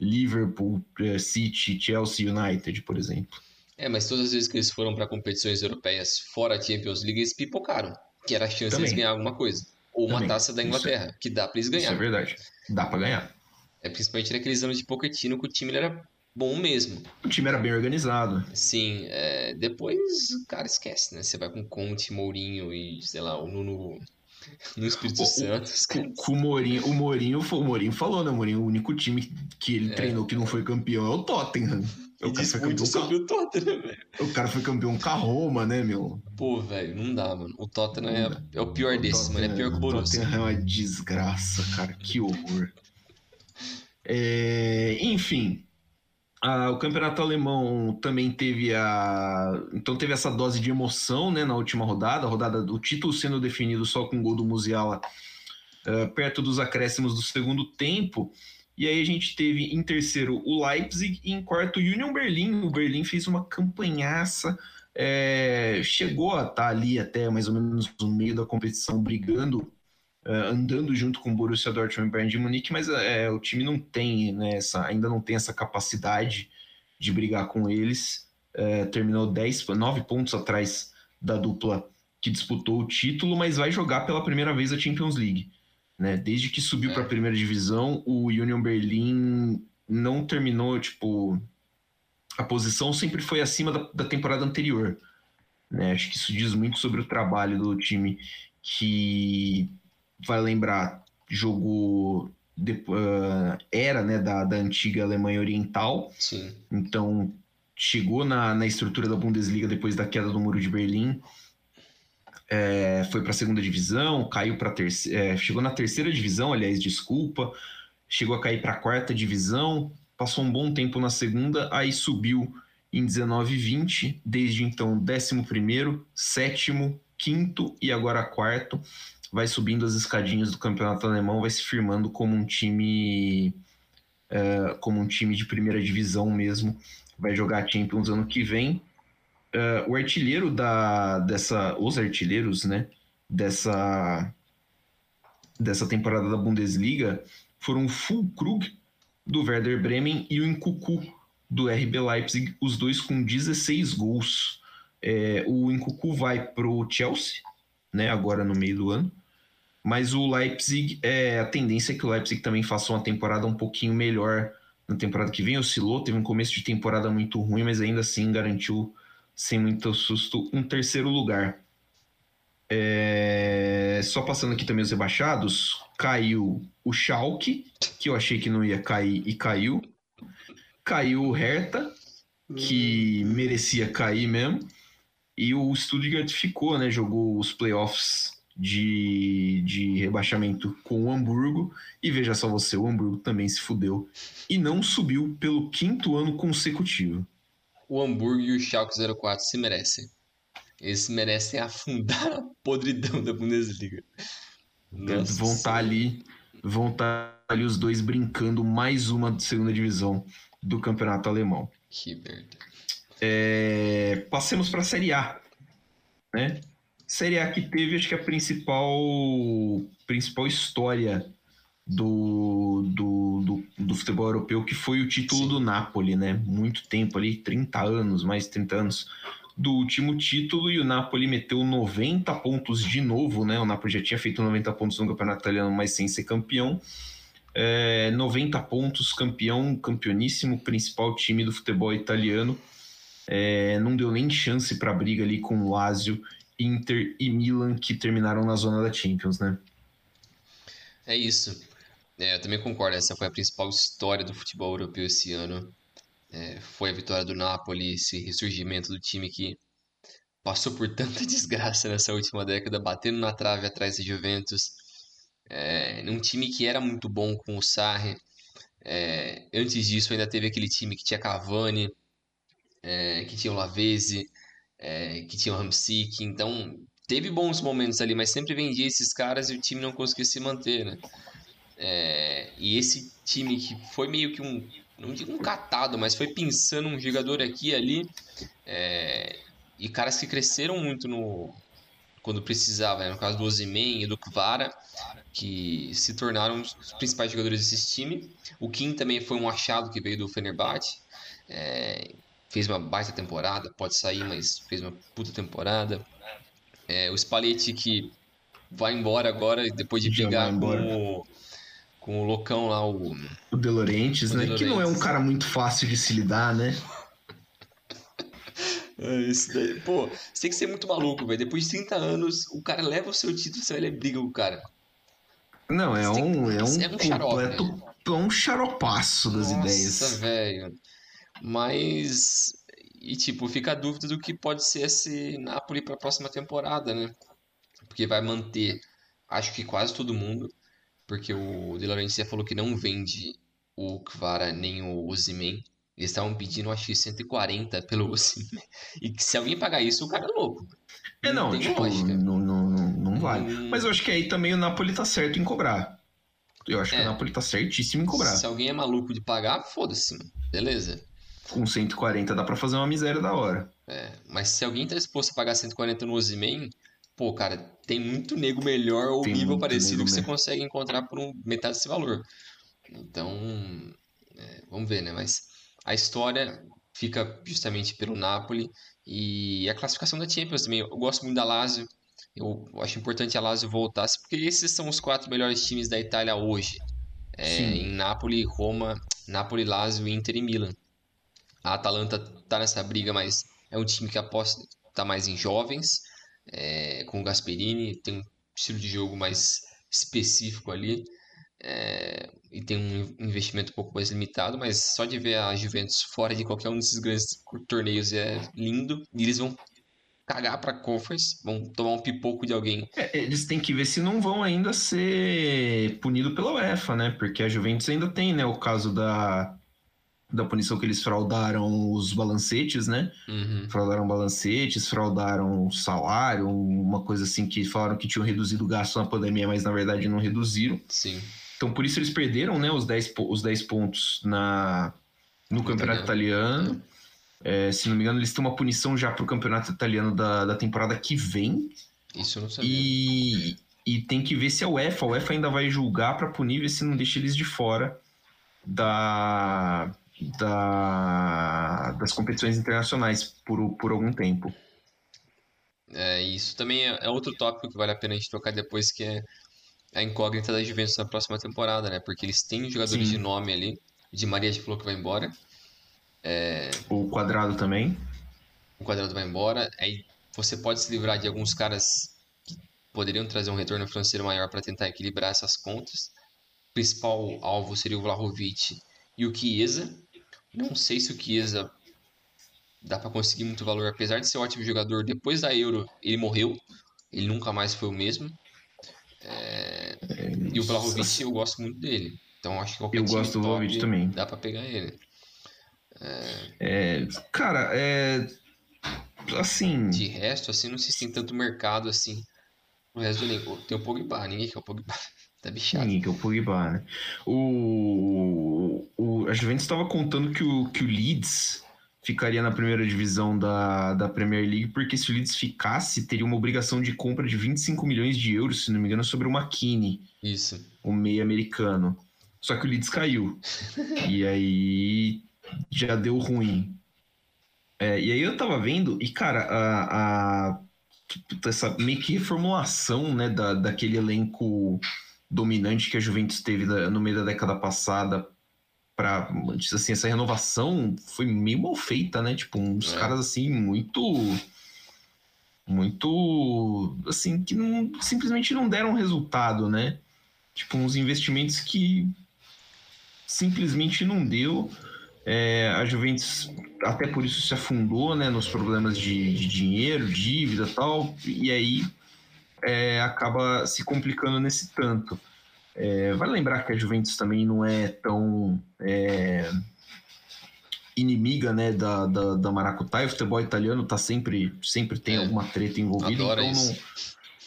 Liverpool, eh, City, Chelsea, United, por exemplo. É, mas todas as vezes que eles foram para competições europeias fora a Champions League, eles pipocaram, que era a chance Também. deles ganhar alguma coisa. Ou uma Também. taça da Isso é- Inglaterra, que dá pra eles Isso é ganhar. verdade. Dá pra ganhar. É principalmente naqueles anos de Pochettino que o time era bom mesmo. O time era bem organizado. Sim, é, depois o cara esquece, né? Você vai com Conte, Mourinho e, sei lá, o Nuno no Espírito O- o- Santo. com o Mourinho, o Mourinho, o Mourinho falou, né? O Mourinho, o único time que ele É. treinou que não foi campeão é o Tottenham. E O diz foi muito campeão sobre o Tottenham, velho. com, o cara foi campeão com a Roma, né, meu? Pô, velho, não dá, mano. O Tottenham é, é o pior O desses, mano. É pior que o Borussia. Tottenham é uma desgraça, cara. Que horror. É, enfim, o campeonato alemão também teve a. Então teve essa dose de emoção né, na última rodada, a rodada do título sendo definido só com o gol do Musiala eh, perto dos acréscimos do segundo tempo. E aí a gente teve em terceiro o Leipzig e em quarto o Union Berlin. O Berlim fez uma campanhaça, eh, chegou a estar ali até mais ou menos no meio da competição, brigando eh, andando junto com o Borussia Dortmund e Bayern de Munique, mas eh, o time não tem, né, essa, ainda não tem essa capacidade de brigar com eles. Eh, terminou 10, 9 pontos atrás da dupla que disputou o título, mas vai jogar pela primeira vez a Champions League. Né? Desde que subiu É. para a primeira divisão, o Union Berlin não terminou, tipo, a posição sempre foi acima da, da temporada anterior. Né? Acho que isso diz muito sobre o trabalho do time que vai lembrar, jogou de- ah, era né, da, da antiga Alemanha Oriental, Sim. então chegou na, na estrutura da Bundesliga depois da queda do Muro de Berlim, é, foi para a segunda divisão, caiu para terceira, chegou na terceira divisão, aliás, desculpa, chegou a cair para a quarta divisão, passou um bom tempo na segunda, aí subiu em 19 e 20, desde então 11 primeiro, sétimo, quinto e agora quarto, vai subindo as escadinhas do campeonato alemão, vai se firmando como um time é, como um time de primeira divisão mesmo, vai jogar Champions ano que vem. É, o artilheiro da dessa, os artilheiros, né, dessa dessa temporada da Bundesliga foram o Fulkrug do Werder Bremen e o Nkuku do RB Leipzig, os dois com 16 gols. É, o Nkuku vai pro Chelsea, né, agora no meio do ano. Mas o Leipzig, é, a tendência é que o Leipzig também faça uma temporada um pouquinho melhor na temporada que vem. Oscilou, teve um começo de temporada muito ruim, mas ainda assim garantiu, sem muito susto, um terceiro lugar. É, Só passando aqui também os rebaixados, caiu o Schalke, que eu achei que não ia cair e caiu. Caiu o Hertha, que merecia cair mesmo. E o Stuttgart ficou, né? Jogou os playoffs de, de rebaixamento com o Hamburgo. E veja só você, o Hamburgo também se fudeu. E não subiu pelo quinto ano consecutivo. O Hamburgo e o Schalke 04 se merecem. Eles merecem afundar a podridão da Bundesliga. Nossa vão estar Senhora. ali, vão estar ali os dois brincando mais uma segunda divisão do campeonato alemão. Que merda. É, passemos para a Série A, né? Série A que teve, acho que a principal, principal história do, do, do, do futebol europeu, que foi o título Sim. do Napoli, né? Muito tempo ali, 30 anos, mais de 30 anos do último título, e o Napoli meteu 90 pontos de novo, né? O Napoli já tinha feito 90 pontos no campeonato italiano, mas sem ser campeão. É, 90 pontos, campeão, campeoníssimo, principal time do futebol italiano. é, não deu nem chance para briga ali com Lazio, Inter e Milan, que terminaram na zona da Champions, né? É isso. É, eu também concordo, essa foi a principal história do futebol europeu esse ano. É, foi a vitória do Napoli, esse ressurgimento do time que passou por tanta desgraça nessa última década, batendo na trave atrás da Juventus. É, um time que era muito bom com o Sarri. É, antes disso ainda teve aquele time que tinha Cavani, é, que tinha o Lavezzi, é, que tinha o Hamsik. Então teve bons momentos ali, mas sempre vendia esses caras e o time não conseguia se manter, né? É, e esse time que foi meio que um, não digo um catado, mas foi pensando um jogador aqui e ali, é, e caras que cresceram muito no quando precisava, né? no caso do Ozyman e do Kvara, que se tornaram os principais jogadores desse time. O Kim também foi um achado que veio do Fenerbahçe, é, fez uma baita temporada, pode sair, mas fez uma puta temporada. É, o Spalletti que vai embora agora, depois de brigar com o, com o loucão lá, o... O De Laurentiis, né? De que não é um cara muito fácil de se lidar, né? É, isso daí, pô, você tem que ser muito maluco, velho. Depois de 30 anos, o cara leva o seu título, você vai ele briga com o cara. Não, é um, é um, é um completo, xarope. é um xaropaço das Nossa, ideias. Nossa, velho. Mas e tipo, fica a dúvida do que pode ser esse Napoli para a próxima temporada, né? Porque vai manter, acho que quase todo mundo porque o De Laurentiis falou que não vende o Kvara nem o Ozyman. Eles estavam pedindo, acho que 140 pelo Ozyman. E que se alguém pagar isso, o cara é louco. É, não, não tipo, não, não, não vale. Hum... Mas eu acho que aí também o Napoli tá certo em cobrar. Eu acho é, que o é. Napoli tá certíssimo em cobrar. Se alguém é maluco de pagar, foda-se, beleza. Com 140 dá para fazer uma miséria da hora. É, mas se alguém tá disposto a pagar 140 no Ozyman, pô, cara, tem muito nego melhor ou tem nível parecido que você consegue encontrar por um, metade desse valor. Então, é, vamos ver, né? Mas a história fica justamente pelo Napoli e a classificação da Champions também. Eu gosto muito da Lazio. Eu acho importante a Lazio voltasse, porque esses são os quatro melhores times da Itália hoje. É, em Napoli, Roma, Napoli, Lazio, Inter e Milan. A Atalanta tá nessa briga, mas é um time que aposta tá mais em jovens é, com o Gasperini, tem um estilo de jogo mais específico ali é, e tem um investimento um pouco mais limitado, mas só de ver a Juventus fora de qualquer um desses grandes torneios é lindo e eles vão cagar para Conference, vão tomar um pipoco de alguém. É, eles têm que ver se não vão ainda ser punidos pela UEFA, né? Porque a Juventus ainda tem, né, o caso da da punição que eles fraudaram os balancetes, né? Uhum. Fraudaram balancetes, fraudaram salário, uma coisa assim que falaram que tinham reduzido o gasto na pandemia, mas na verdade não reduziram. Sim. Então por isso eles perderam, né, os 10, os 10 pontos na, no campeonato italiano. É, se não me engano, eles têm uma punição já para o campeonato italiano da, da temporada que vem. Isso eu não sabia. E, e tem que ver se a UEFA, a UEFA ainda vai julgar para punir, ver se não deixa eles de fora da da, das competições internacionais por, por algum tempo. É, isso também é, é outro tópico que vale a pena a gente tocar depois, que é a incógnita da Juventus na próxima temporada, né? Porque eles têm jogadores Sim. de nome ali. De Maria já falou que vai embora. É... O Quadrado também. O Quadrado vai embora. Aí você pode se livrar de alguns caras que poderiam trazer um retorno financeiro maior para tentar equilibrar essas contas. O principal alvo seria o Vlahovic e o Chiesa. Não sei se o Chiesa dá para conseguir muito valor, apesar de ser um ótimo jogador. Depois da Euro, ele morreu. Ele nunca mais foi o mesmo. É... É, e o Vlahovic, eu gosto muito dele. Então acho que qualquer eu gosto do Vlahovic também. Dá para pegar ele. É... é... cara, é assim. De resto, assim, não se tem tanto mercado assim. O resto do elenco. Tem o Pogba, ninguém quer o Pogba. Tá bichado. Sim, que é o Pogba, né? O, o, a Juventus estava contando que o, que o Leeds ficaria na primeira divisão da, da Premier League, porque se o Leeds ficasse, teria uma obrigação de compra de 25 milhões de euros, se não me engano, sobre o McKinney. Isso. O meio americano. Só que o Leeds caiu. e aí já deu ruim. É, e aí eu tava vendo, e cara, a, a essa meio que reformulação, né, da, daquele elenco dominante que a Juventus teve no meio da década passada para assim, essa renovação foi meio mal feita, né? Tipo, uns é. caras assim muito muito assim que não, simplesmente não deram resultado, né? Tipo, uns investimentos que simplesmente não deu. É, a Juventus até por isso se afundou, né, nos problemas de, de dinheiro, dívida, tal, e aí é, acaba se complicando nesse tanto. É, vale lembrar que a Juventus também não é tão é, inimiga né, da, da, da Maracutaia. O futebol italiano tá sempre, sempre tem é, alguma treta envolvida, então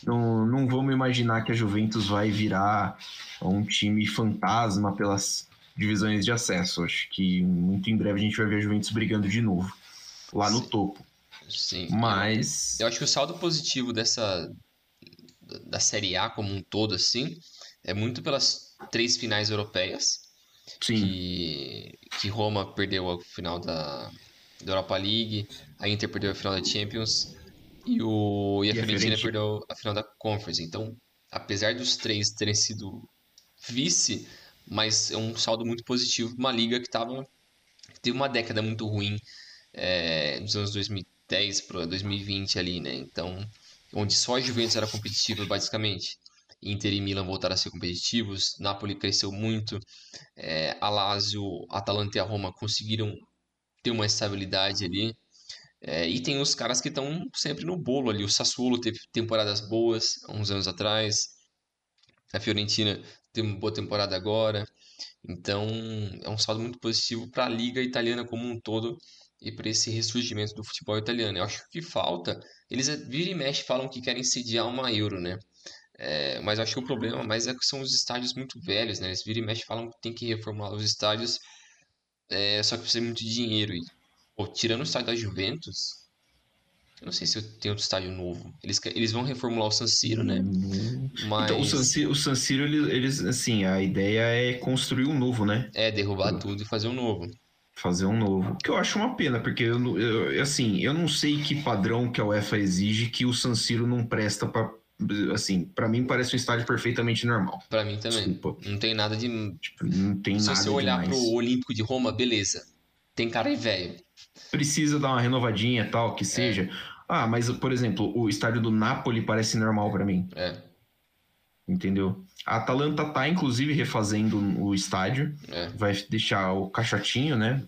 não, não, não vamos imaginar que a Juventus vai virar um time fantasma pelas divisões de acesso. Acho que muito em breve a gente vai ver a Juventus brigando de novo lá no topo. Sim. Mas. Eu, eu acho que o saldo positivo dessa. Da Série A como um todo, assim, é muito pelas três finais europeias. Sim. Que, que Roma perdeu a final da, da Europa League, a Inter perdeu a final da Champions e, o, e a e Fiorentina perdeu a final da Conference. Então, apesar dos três terem sido vice, mas é um saldo muito positivo uma liga que tava, teve uma década muito ruim é, nos anos 2010 para 2020 ali, né? Então, onde só a Juventus era competitiva basicamente. Inter e Milan voltaram a ser competitivos, Napoli cresceu muito, é, a Lazio, Atalanta e a Roma conseguiram ter uma estabilidade ali. É, e tem os caras que estão sempre no bolo ali. O Sassuolo teve temporadas boas uns anos atrás. A Fiorentina tem uma boa temporada agora. Então, é um saldo muito positivo para a liga italiana como um todo e para esse ressurgimento do futebol italiano. Eu acho que o que falta, eles vira e mexe falam que querem sediar uma Euro, né? É, mas acho que o problema mais é que são os estádios muito velhos, né? Eles viram e mexe falam que tem que reformular os estádios, é, só que precisa muito de dinheiro. E, pô, tirando o estádio da Juventus, eu não sei se tem outro estádio novo. Eles, eles vão reformular o San Siro, né? Mas... Então, o San Siro, o San Siro eles, eles, assim, a ideia é construir um novo, né? É, derrubar tudo e fazer um novo fazer um novo. Que eu acho uma pena, porque eu, eu, assim, eu não sei que padrão que a UEFA exige que o San Siro não presta para assim, para mim parece um estádio perfeitamente normal. Para mim também. Desculpa. Não tem nada de. Tipo, não tem Se nada. Se você olhar demais. pro Olímpico de Roma, beleza. Tem cara aí velho. Precisa dar uma renovadinha tal, que seja. É. Ah, mas, por exemplo, o estádio do Napoli parece normal para mim. É. Entendeu? A Atalanta tá, inclusive, refazendo o estádio. É. Vai deixar o caixotinho, né?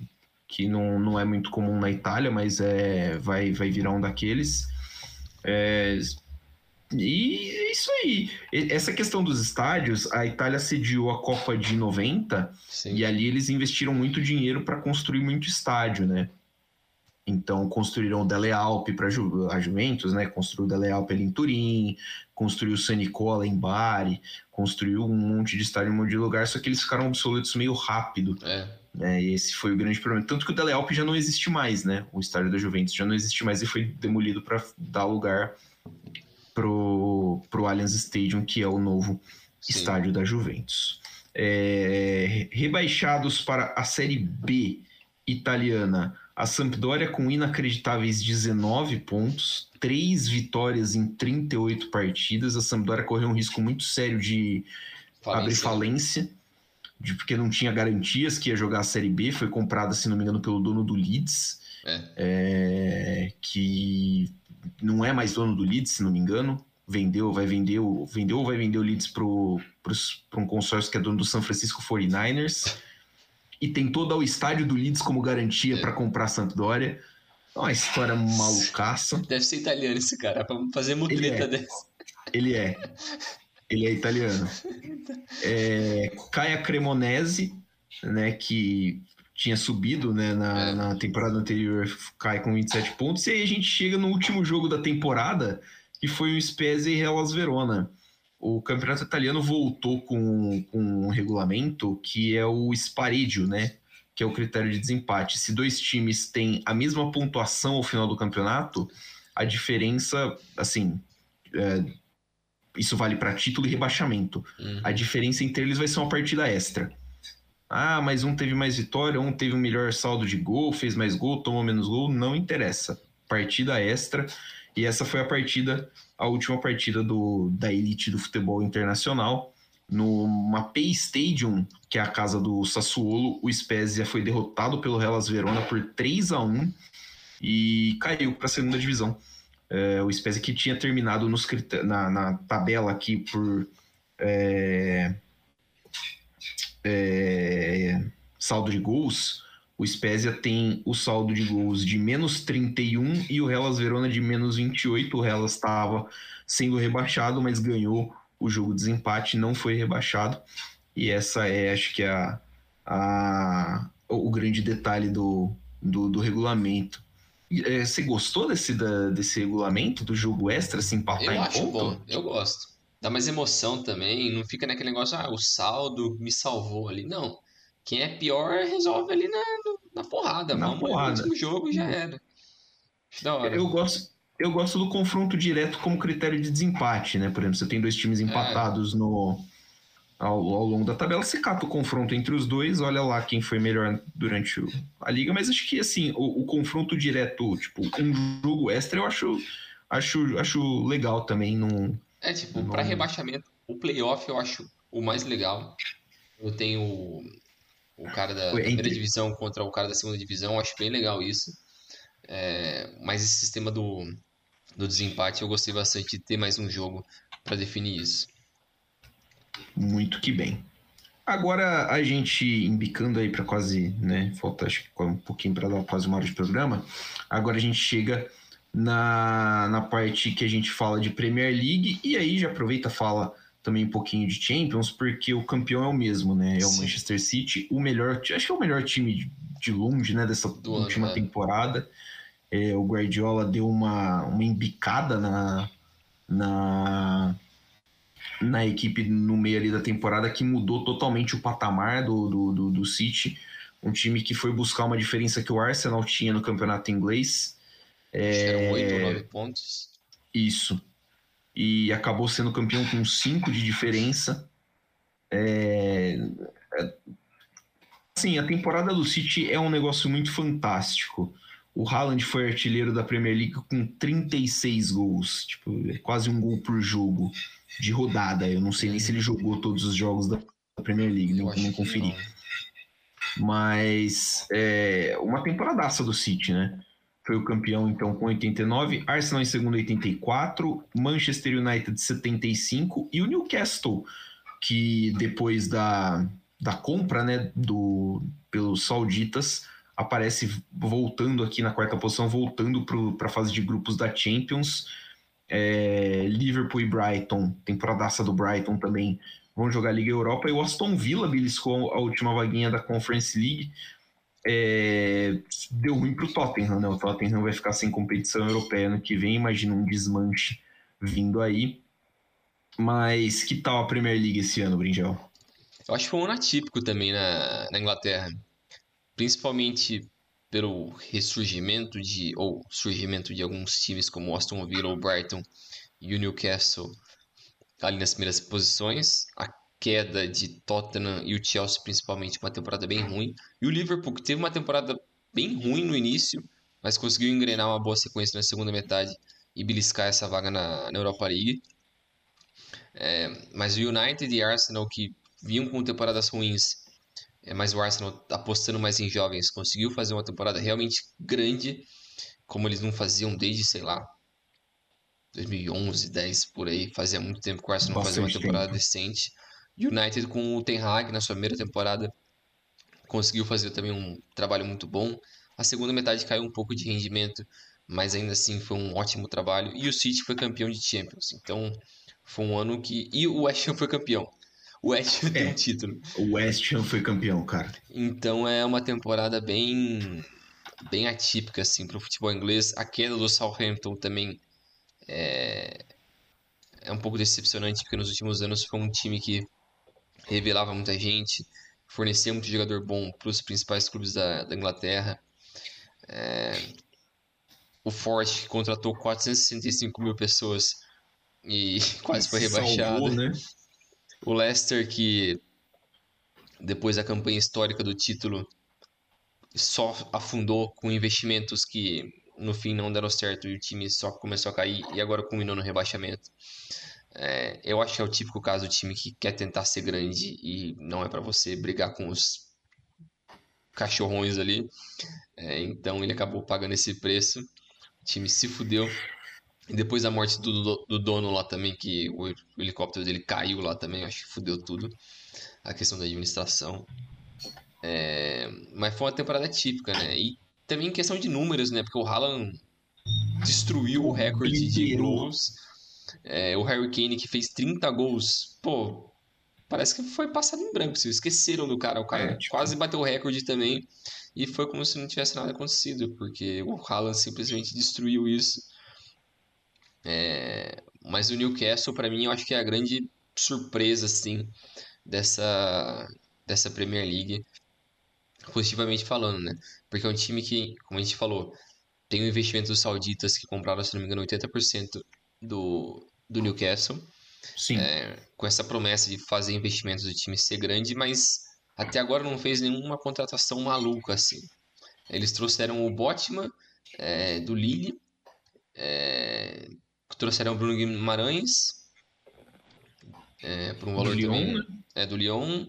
Que não, não é muito comum na Itália, mas é, vai, vai virar um daqueles. É, e é isso aí. Essa questão dos estádios, a Itália sediou a Copa de 90 Sim. e ali eles investiram muito dinheiro para construir muito estádio, né? Então construíram o Dele Alpe para a Juventus, né? Construiu o Dele Alpe ali em Turim, construiu o San Nicola em Bari, construiu um monte de estádio um monte de lugar, só que eles ficaram obsoletos meio rápido. É. Né? E esse foi o grande problema. Tanto que o Dele Alpe já não existe mais, né? O estádio da Juventus já não existe mais e foi demolido para dar lugar pro, pro Allianz Stadium, que é o novo Sim. estádio da Juventus. É, rebaixados para a Série B italiana, a Sampdoria com inacreditáveis 19 pontos, 3 vitórias em 38 partidas. A Sampdoria correu um risco muito sério de falência. abrir falência, de, porque não tinha garantias que ia jogar a Série B. Foi comprada, se não me engano, pelo dono do Leeds, é. É, que não é mais dono do Leeds, se não me engano. Vendeu, vai vender, vendeu ou vai vender o Leeds para um consórcio que é dono do San Francisco 49ers. E tem todo o estádio do Leeds como garantia é. para comprar a Sampdoria. É uma história malucaça. Deve ser italiano esse cara, para fazer mutreta é. dessa. Ele é. Ele é italiano. É, Caia Cremonese, né, que tinha subido né, na, é. na, temporada anterior, cai com 27 pontos. E aí a gente chega no último jogo da temporada, que foi o Spezia e Hellas Verona. O campeonato italiano voltou com, com um regulamento que é o spareggio, né? Que é o critério de desempate. Se dois times têm a mesma pontuação ao final do campeonato, a diferença, assim, é, isso vale para título e rebaixamento. Uhum. A diferença entre eles vai ser uma partida extra. Ah, mas um teve mais vitória, um teve um melhor saldo de gol, fez mais gol, tomou menos gol, não interessa. Partida extra. E essa foi a partida, a última partida do, da elite do futebol internacional. no Mapei Stadium, que é a casa do Sassuolo, o Spezia foi derrotado pelo Hellas Verona por 3 a 1 e caiu para a segunda divisão. É, o Spezia que tinha terminado nos, na, na tabela aqui por é, é, saldo de gols, o Spezia tem o saldo de gols de menos 31 e o Hellas Verona de menos 28. O Hellas estava sendo rebaixado, mas ganhou o jogo de desempate, não foi rebaixado. E essa é, acho que, a, a, o grande detalhe do, do, do regulamento. É, você gostou desse, da, desse regulamento, do jogo extra, se empatar eu em acho ponto? bom, eu gosto. Dá mais emoção também, não fica naquele negócio, ah, o saldo me salvou ali. Não, quem é pior resolve ali na, na porrada. Na porrada. No último jogo já era. Da hora. Eu gosto, eu gosto do confronto direto como critério de desempate, né? Por exemplo, você tem dois times é. empatados é. no, ao, ao, longo da tabela, você cata o confronto entre os dois, olha lá quem foi melhor durante o, a liga, mas acho que assim, o, o, confronto direto, tipo, um jogo extra, eu acho, acho, acho legal também. Num, é, tipo, num... para rebaixamento, o playoff eu acho o mais legal. Eu tenho o cara da primeira divisão contra o cara da segunda divisão, acho bem legal isso. É, mas esse sistema do, do desempate eu gostei bastante de ter mais um jogo para definir isso. Muito que bem. Agora a gente embicando aí para quase, né? Falta acho que um pouquinho para dar quase uma hora de programa. Agora a gente chega na, na parte que a gente fala de Premier League e aí já aproveita fala também um pouquinho de Champions, porque o campeão é o mesmo, né? É o Sim. Manchester City, o melhor, acho que é o melhor time de longe, né, dessa Do última ano, temporada. É, o Guardiola deu uma, uma embicada na, na, na equipe no meio ali da temporada que mudou totalmente o patamar do, do, do, do City. Um time que foi buscar uma diferença que o Arsenal tinha no campeonato inglês. É, Eram 8 ou 9 pontos. Isso. E acabou sendo campeão com 5 de diferença. É, Sim, a temporada do City é um negócio muito fantástico. O Haaland foi artilheiro da Premier League com 36 gols, tipo, é quase um gol por jogo de rodada. Eu não sei nem se ele jogou todos os jogos da Premier League, não, não conferi. Mas é uma temporadaça do City, né? Foi o campeão então com 89, Arsenal em segundo 84, Manchester United 75 e o Newcastle, que depois da, da compra, né, do pelos sauditas, aparece voltando aqui na quarta posição, voltando para a fase de grupos da Champions. É, Liverpool e Brighton, temporadaça do Brighton também, vão jogar a Liga Europa. E o Aston Villa beliscou a última vaguinha da Conference League. É, deu ruim para o Tottenham, né? O Tottenham vai ficar sem competição europeia no que vem. Imagina um desmanche vindo aí. Mas que tal a Premier League esse ano, Brinjel? Eu acho que foi um ano atípico também na, na Inglaterra principalmente pelo ressurgimento de ou surgimento de alguns times como Aston Villa, o Brighton e o Newcastle ali nas primeiras posições, a queda de Tottenham e o Chelsea principalmente uma temporada bem ruim e o Liverpool que teve uma temporada bem ruim no início, mas conseguiu engrenar uma boa sequência na segunda metade e beliscar essa vaga na, na Europa League. É, mas o United e Arsenal que vinham com temporadas ruins é, mas o Arsenal apostando mais em jovens conseguiu fazer uma temporada realmente grande, como eles não faziam desde, sei lá, 2011, 10 por aí. Fazia muito tempo que o Arsenal não fazia uma temporada tempo. decente. United com o Ten Hag na sua primeira temporada conseguiu fazer também um trabalho muito bom. A segunda metade caiu um pouco de rendimento, mas ainda assim foi um ótimo trabalho. E o City foi campeão de Champions. Então foi um ano que. E o West Ham foi campeão. O West Ham tem é, um título. O West Ham foi campeão, cara. Então é uma temporada bem bem atípica assim para o futebol inglês. A queda do Southampton também é, é um pouco decepcionante porque nos últimos anos foi um time que revelava muita gente, fornecia muito jogador bom para os principais clubes da, da Inglaterra. É, o Forte contratou 465 mil pessoas e quase foi rebaixado. Salvou, né? O Leicester, que depois da campanha histórica do título, só afundou com investimentos que no fim não deram certo e o time só começou a cair e agora culminou no rebaixamento. É, eu acho que é o típico caso do time que quer tentar ser grande e não é para você brigar com os cachorrões ali. É, então ele acabou pagando esse preço. O time se fudeu. E depois da morte do, do dono lá também, que o, o helicóptero dele caiu lá também, acho que fudeu tudo. A questão da administração. É, mas foi uma temporada típica, né? E também questão de números, né? Porque o Haaland destruiu o recorde de gols. É, o Harry Kane que fez 30 gols. Pô, parece que foi passado em branco. Se esqueceram do cara. O cara é, tipo... quase bateu o recorde também. E foi como se não tivesse nada acontecido, porque o Haaland simplesmente destruiu isso. É... Mas o Newcastle, para mim, eu acho que é a grande surpresa, assim, dessa, dessa Premier League, positivamente falando, né? Porque é um time que, como a gente falou, tem o investimento dos sauditas que compraram, se não me engano, 80% do, do Newcastle. Sim. É, com essa promessa de fazer investimentos do time ser grande, mas até agora não fez nenhuma contratação maluca assim. Eles trouxeram o Botman é, do Lille, é, trouxeram o Bruno Guimarães é, por um valor do também, Lyon, né? é do Lyon,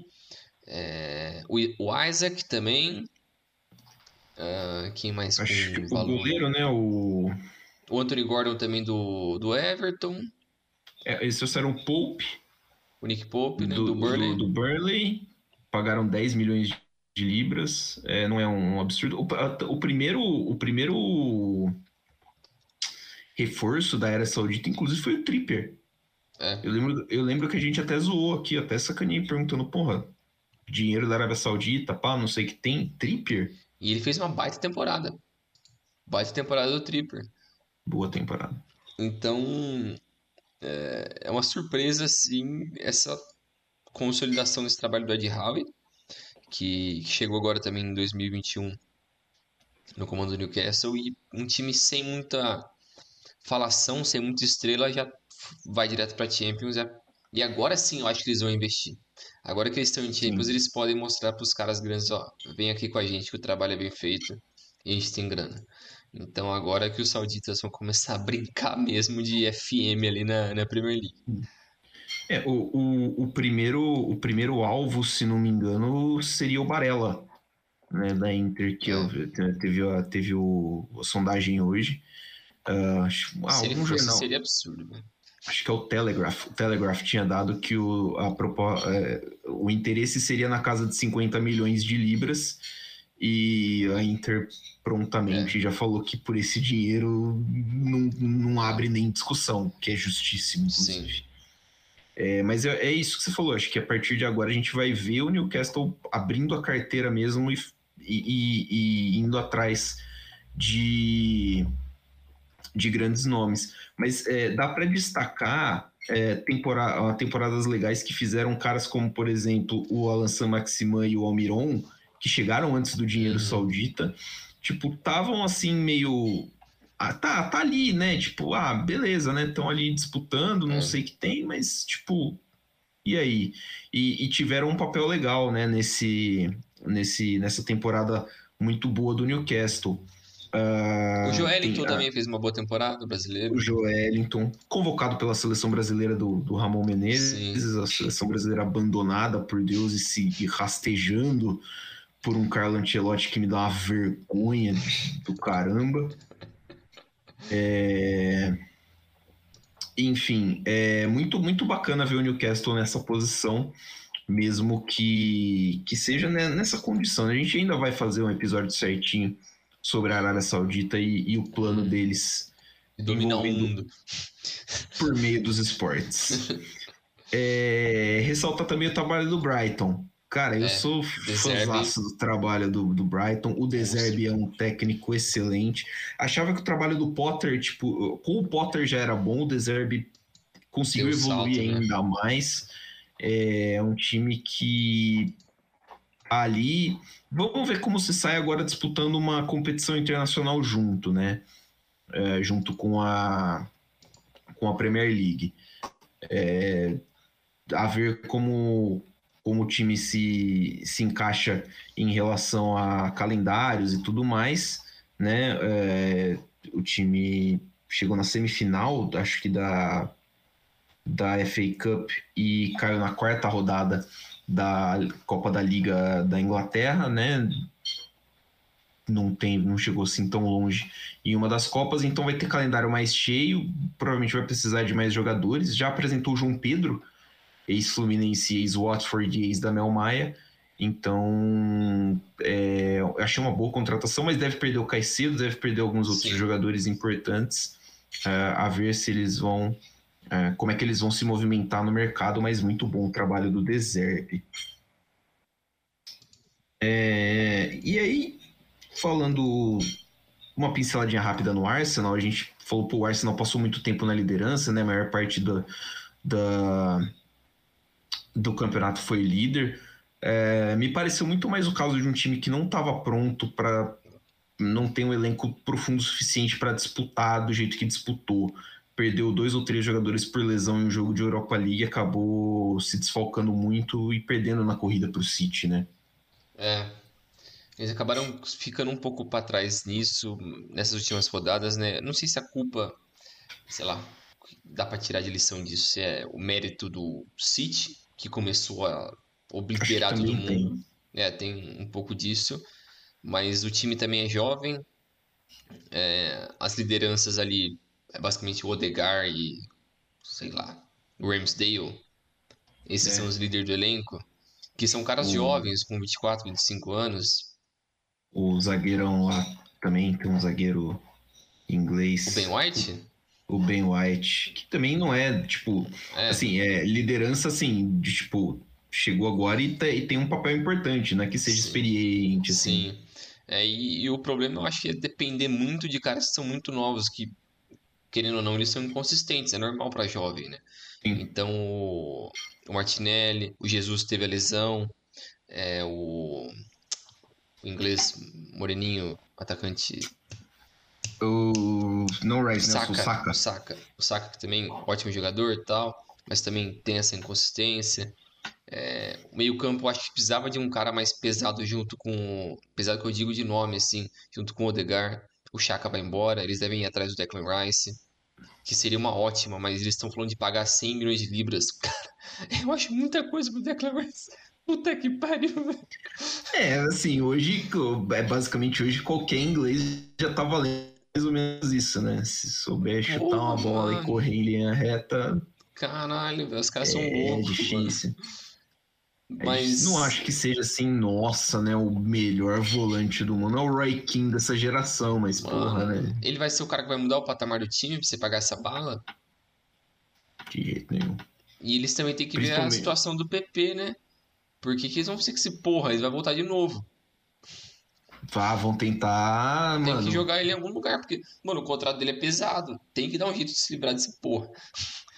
é, o, o, Isaac também. Uh, quem mais Acho que valor? o goleiro, né? O... o Anthony Gordon também do, do Everton. É, eles trouxeram o Pope. O Nick Pope, né? Do, do Burley. Do, do Burley pagaram 10 milhões de libras, é, não é um absurdo. O, o, primeiro, o primeiro reforço da era saudita, inclusive, foi o Tripper. É. Eu, lembro, eu lembro que a gente até zoou aqui, até sacaneei perguntando, porra, dinheiro da Arábia Saudita, pá, não sei o que tem, Tripper? E ele fez uma baita temporada. Baita temporada do Tripper. Boa temporada. Então, é, é uma surpresa, sim, essa consolidação desse trabalho do Ed Howe, que chegou agora também em 2021 no comando do Newcastle e um time sem muita falação, sem muita estrela já vai direto para Champions e agora sim eu acho que eles vão investir. Agora que eles estão em Champions, sim. eles podem mostrar para os caras grandes, ó, vem aqui com a gente que o trabalho é bem feito e a gente tem grana. Então agora que os sauditas vão começar a brincar mesmo de FM ali na, na Premier League. É, o, o, o, primeiro, o primeiro alvo, se não me engano, seria o Barella, né, da Inter, que é. teve, a, teve o, a sondagem hoje. Uh, acho, ah, se ele fosse, jornal, seria absurdo. Né? Acho que é o Telegraph. O Telegraph tinha dado que o, a, é, o interesse seria na casa de 50 milhões de libras e a Inter prontamente é. já falou que por esse dinheiro não, não abre nem discussão, que é justíssimo, inclusive. Sim. É, mas é, é, isso que você falou. Acho que a partir de agora a gente vai ver o Newcastle abrindo a carteira mesmo e, e, e indo atrás de, de grandes nomes. Mas é, dá para destacar é, temporada, temporadas legais que fizeram caras como, por exemplo, o Alan San Maximan e o Almiron, que chegaram antes do dinheiro uhum. saudita. Tipo, estavam assim meio ah, tá, tá ali, né? Tipo, ah, beleza, né? Estão ali disputando, não é. sei o que tem, mas, tipo, e aí? E, e, tiveram um papel legal, né? Nesse, nesse, nessa temporada muito boa do Newcastle. Uh, o Joelinton também fez uma boa temporada, brasileiro. O Joelinton, convocado pela seleção brasileira do, do Ramon Menezes, Sim. a seleção brasileira abandonada por Deus e se rastejando por um Carlo Ancelotti que me dá uma vergonha do caramba. É... Enfim, é muito, muito bacana ver o Newcastle nessa posição, mesmo que, que seja nessa condição. A gente ainda vai fazer um episódio certinho sobre a Arábia Saudita e, e o plano hum. deles dominar o mundo por meio dos esportes. é, ressalta também o trabalho do Brighton. Cara, eu é, sou fãzaço do trabalho do, do Brighton. O Deserbe é um técnico excelente. Achava que o trabalho do Potter, tipo, com o Potter já era bom, o Deserbe conseguiu evoluir salto, né? ainda né? mais. É um time que ali. Vamos ver como se sai agora disputando uma competição internacional junto, né? É, junto com a, com a Premier League. É, a ver como como o time se, se encaixa em relação a calendários e tudo mais, né? É, o time chegou na semifinal, acho que da, da FA Cup e caiu na quarta rodada da Copa da Liga da Inglaterra, né? Não tem, não chegou assim tão longe em uma das copas, então vai ter calendário mais cheio, provavelmente vai precisar de mais jogadores. Já apresentou o João Pedro, ex-Fluminense, ex-Watford, ex da Mel Maia. Então, é, achei uma boa contratação, mas deve perder o Caicedo, deve perder alguns outros Sim. jogadores importantes. Uh, a ver se eles vão. Uh, como é que eles vão se movimentar no mercado, mas muito bom o trabalho do Deserve. É, e aí, falando uma pinceladinha rápida no Arsenal, a gente falou que o Arsenal passou muito tempo na liderança, né? A maior parte do, da, do campeonato foi líder. É, me pareceu muito mais o caso de um time que não estava pronto para. não ter um elenco profundo suficiente para disputar do jeito que disputou. Perdeu dois ou três jogadores por lesão em um jogo de Europa League, acabou se desfalcando muito e perdendo na corrida para o City, né? É. Eles acabaram ficando um pouco para trás nisso, nessas últimas rodadas, né? Não sei se a culpa, sei lá, dá para tirar de lição disso, se é o mérito do City, que começou a obliterar todo mundo. Tem. É, tem um pouco disso. Mas o time também é jovem. É, as lideranças ali é basicamente o Odegar e sei lá, o Ramsdale. Esses é. são os líderes do elenco. Que são caras o... jovens, com 24, 25 anos. O zagueirão lá também, tem um zagueiro inglês. O Ben White? O Ben White, que também não é, tipo, é. assim, é liderança, assim, de, tipo, chegou agora e, e tem um papel importante, né? Que seja Sim. experiente, assim. Sim. É, e, e, o problema eu acho que é depender muito de caras que são muito novos, que, querendo ou não, eles são inconsistentes, é normal para jovem, né? Sim. Então, o, o Martinelli, o Jesus teve a lesão, é, o, o inglês moreninho, atacante... O... Não Rice, né? O Saka. O Saka. O Saka que também ótimo jogador e tal, mas também tem essa inconsistência. É, o meio-campo acho que precisava de um cara mais pesado junto com. Pesado que eu digo de nome, assim, junto com o Odegar. O Chaka vai embora, eles devem ir atrás do Declan Rice, que seria uma ótima, mas eles estão falando de pagar 100 milhões de libras. Cara, eu acho muita coisa pro Declan Rice. Puta que pariu, velho. É, assim, hoje, é basicamente hoje qualquer inglês já tá valendo mais ou menos isso, né? Se souber chutar Porra, uma bola mano. e correr em linha reta. Caralho, velho, os caras é, são loucos. É difícil. Mas. Não acho que seja assim, nossa, né? O melhor volante do mundo. É o Roy King dessa geração, mas Mano, porra, né? Ele vai ser o cara que vai mudar o patamar do time pra você pagar essa bala? De jeito nenhum. E eles também têm que ver a situação do PP, né? Porque que eles vão ser que se porra, eles vão voltar de novo. Vá, vão tentar. Tem mano. que jogar ele em algum lugar, porque, mano, o contrato dele é pesado. Tem que dar um jeito de se livrar desse porra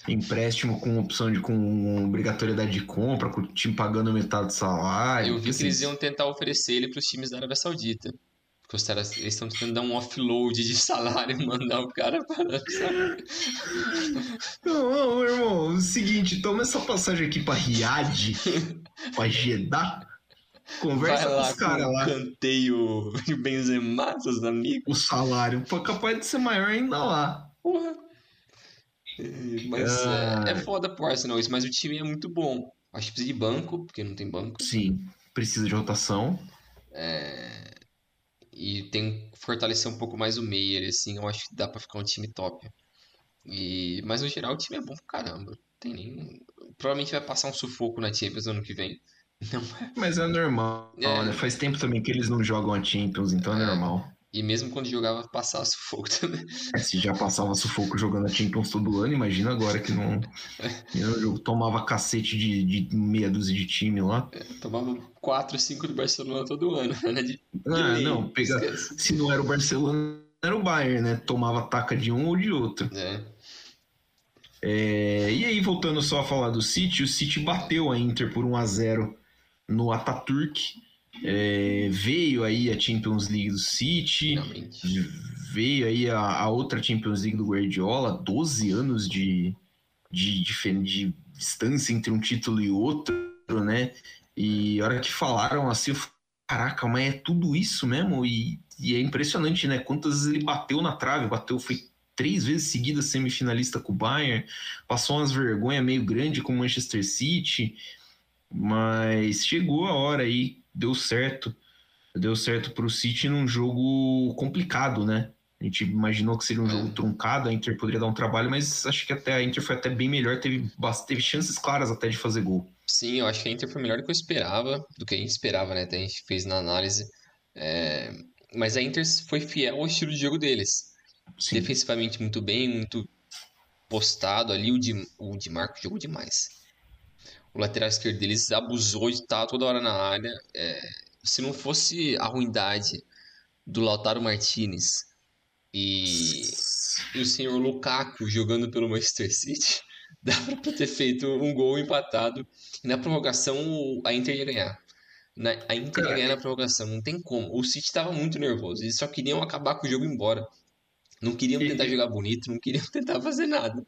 empréstimo com opção de com obrigatoriedade de compra, com o time pagando metade do salário. Eu vi que eles iam tentar oferecer ele para os times da Arábia Saudita. Porque os caras eles estão tentando dar um offload de salário e mandar o cara para Não, não, irmão, é o seguinte, toma essa passagem aqui para Riad, para Jeddah. Conversa com os caras lá. Canteio Benzema, seus amigos. O salário foi capaz de ser maior ainda lá. Porra. Mas ah. é, é foda pro Arsenal isso, mas o time é muito bom. Acho que precisa de banco, porque não tem banco. Sim, precisa de rotação. É... E tem que fortalecer um pouco mais o meio, assim, eu acho que dá pra ficar um time top. E... Mas no geral o time é bom pra caramba. Tem nem... Provavelmente vai passar um sufoco na Champions no ano que vem. Não é... Mas é normal, é... né? Faz tempo também que eles não jogam a Champions, então é, é normal. E mesmo quando jogava, passava sufoco também. É, se já passava sufoco jogando a Champions todo ano, imagina agora que não. Eu tomava cacete de, de meia dúzia de time lá. É, tomava 4, 5 do Barcelona todo ano, né? De, ah, de não, pega, se não era o Barcelona, era o Bayern, né? Tomava taca de um ou de outro. É. É, e aí, voltando só a falar do City, o City bateu a Inter por 1 a 0 no Ataturk. É, veio aí a Champions League do City, Finalmente. veio aí a, a, outra Champions League do Guardiola, 12 anos de, de, de, de, distância entre um título e outro, né? E a hora que falaram assim, eu falei, caraca, mas é tudo isso mesmo? E, e é impressionante, né? Quantas vezes ele bateu na trave, bateu, foi três vezes seguidas semifinalista com o Bayern, passou umas vergonhas meio grande com o Manchester City, mas chegou a hora aí, deu certo. Deu certo para o City num jogo complicado, né? A gente imaginou que seria um é. jogo truncado, a Inter poderia dar um trabalho, mas acho que até a Inter foi até bem melhor, teve, teve chances claras até de fazer gol. Sim, eu acho que a Inter foi melhor do que eu esperava, do que a gente esperava, né? Até a gente fez na análise. É... Mas a Inter foi fiel ao estilo de jogo deles. Sim. Defensivamente muito bem, muito postado ali. O de, o de Marco jogou demais. O lateral esquerdo deles abusou de estar toda hora na área. É... Se não fosse a ruindade do Lautaro Martinez e, e o senhor Lukaku jogando pelo Manchester City, dá pra ter feito um gol empatado. E na prorrogação a Inter ia ganhar. Na, a Inter ia ganhar na prorrogação, não tem como. O City tava muito nervoso, eles só queriam acabar com o jogo e ir embora. Não queriam tentar jogar bonito, não queriam tentar fazer nada.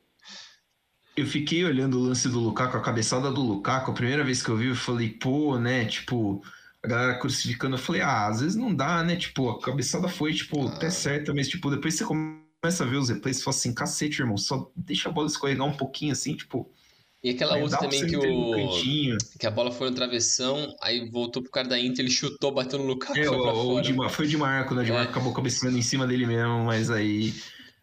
Eu fiquei olhando o lance do Lukaku, a cabeçada do Lukaku, a primeira vez que eu vi, eu falei, pô, né, tipo, a galera crucificando, eu falei, ah, às vezes não dá, né? Tipo, a cabeçada foi, tipo, ah. até certa, mas, tipo, depois você começa a ver os replays e fala assim, cacete, irmão, só deixa a bola escorregar um pouquinho assim, tipo. E aquela outra também que o. Que a bola foi no travessão, aí voltou pro cara da Inter, ele chutou, bateu no Lukaku. É, o, o Di, foi o Di Marco, né? O Di Marco é. acabou cabeceando em cima dele mesmo, mas aí.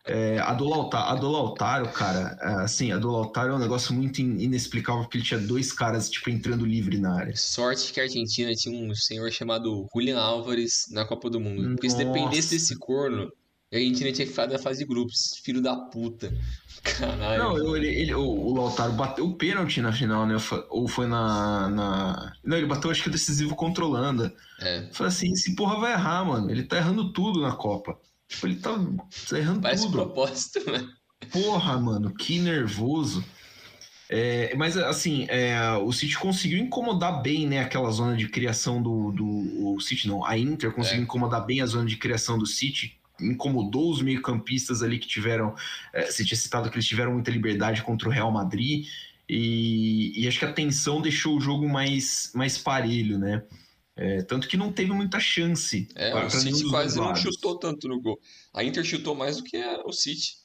É, a, do Lautaro, a do Lautaro, cara, é, assim, a do Lautaro é um negócio muito inexplicável, porque ele tinha dois caras, tipo, entrando livre na área. Sorte que a Argentina tinha um senhor chamado Julian Álvares na Copa do Mundo. Porque Nossa. se dependesse desse corno, a Argentina tinha que ficar da fase de grupos. Filho da puta. Caralho. Não, eu, ele, ele, o, o Lautaro bateu o pênalti na final, né? Ou foi na, na. Não, ele bateu, acho que decisivo contra a Holanda. É. Falei assim: esse porra vai errar, mano. Ele tá errando tudo na Copa. Tipo, ele tá, errando Parece tudo. propósito, né? Porra, mano, que nervoso. É, mas assim, é, o City conseguiu incomodar bem, né, aquela zona de criação do, do o City não, a Inter conseguiu é. incomodar bem a zona de criação do City, incomodou os meio-campistas ali que tiveram, é, você tinha citado que eles tiveram muita liberdade contra o Real Madrid e, e acho que a tensão deixou o jogo mais, mais parelho, né? É, tanto que não teve muita chance. É, o City quase não chutou tanto no gol. A Inter chutou mais do que o City.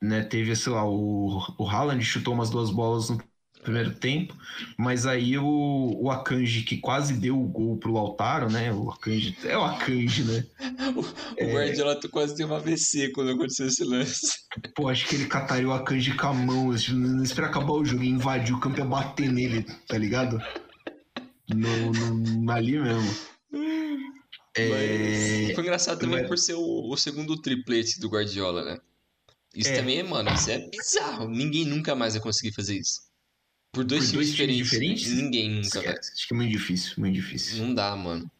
Né, teve, sei lá, o, o Haaland chutou umas duas bolas no primeiro tempo, mas aí o, o Akanji, que quase deu o gol pro Lautaro, né? O Akanji, é o Akanji, né? o, é... o Guardiola quase teve uma AVC quando aconteceu esse lance. Pô, acho que ele cataria o Akanji com a mão, assim, não espera acabar o jogo e invadir o campo e bater nele, tá ligado? No, no, ali mesmo. É... Foi engraçado também Mas... por ser o, o, segundo triplete do Guardiola, né? Isso é. também é, mano, isso é bizarro. Ninguém nunca mais vai conseguir fazer isso. Por dois, por times, dois diferentes, times, diferentes, Ninguém nunca vai. Acho que é muito difícil, muito difícil. Não dá, mano.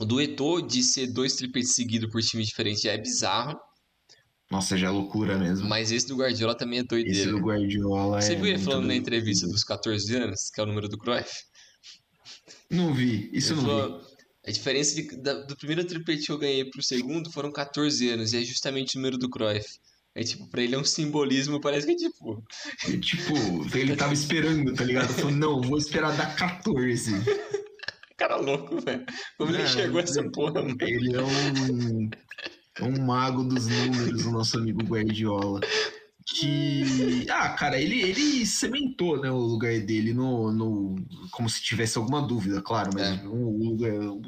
O dueto de ser dois tripletes seguidos por times diferentes já é bizarro. Nossa, já é loucura mesmo. Mas esse do Guardiola também é doideira. Esse do Guardiola Você é. Você viu ele falando na entrevista dos 14 anos, que é o número do Cruyff? Não vi, isso ele não vi. A diferença de, da, do primeiro triplete que eu ganhei pro segundo foram 14 anos, e é justamente o número do Cruyff. É tipo, pra ele é um simbolismo, parece que é tipo. É, tipo, ele tava esperando, tá ligado? Falou, não, vou esperar dar 14. Cara louco, velho. Como ele chegou a essa porra, mano? Ele é um, é um mago dos números, o nosso amigo Guardiola que ah cara ele ele cementou né o lugar dele no, no como se tivesse alguma dúvida claro mas é. o, lugar, o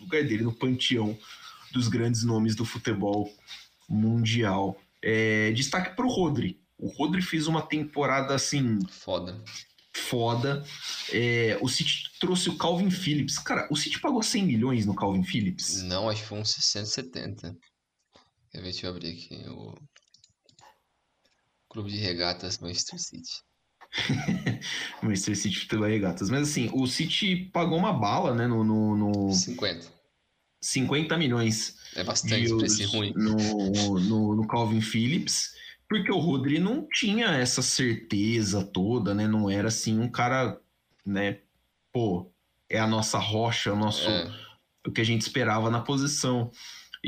lugar dele no panteão dos grandes nomes do futebol mundial. É, destaque para o Rodri. O Rodri fez uma temporada assim foda. foda. É, o City trouxe o Calvin Phillips. Cara o City pagou 100 milhões no Calvin Phillips? Não acho que foi uns 60 70 Quer ver, deixa eu abrir aqui o Clube de Regatas Manchester City. Manchester City Futebol Regatas. Mas assim, o City pagou uma bala, né? No, no, no... 50. 50 milhões. É bastante pra esse ruim. No, no, no Calvin Phillips. Porque o Rodri não tinha essa certeza toda, né? Não era assim um cara, né? Pô, é a nossa rocha, o nosso. É. O que a gente esperava na posição.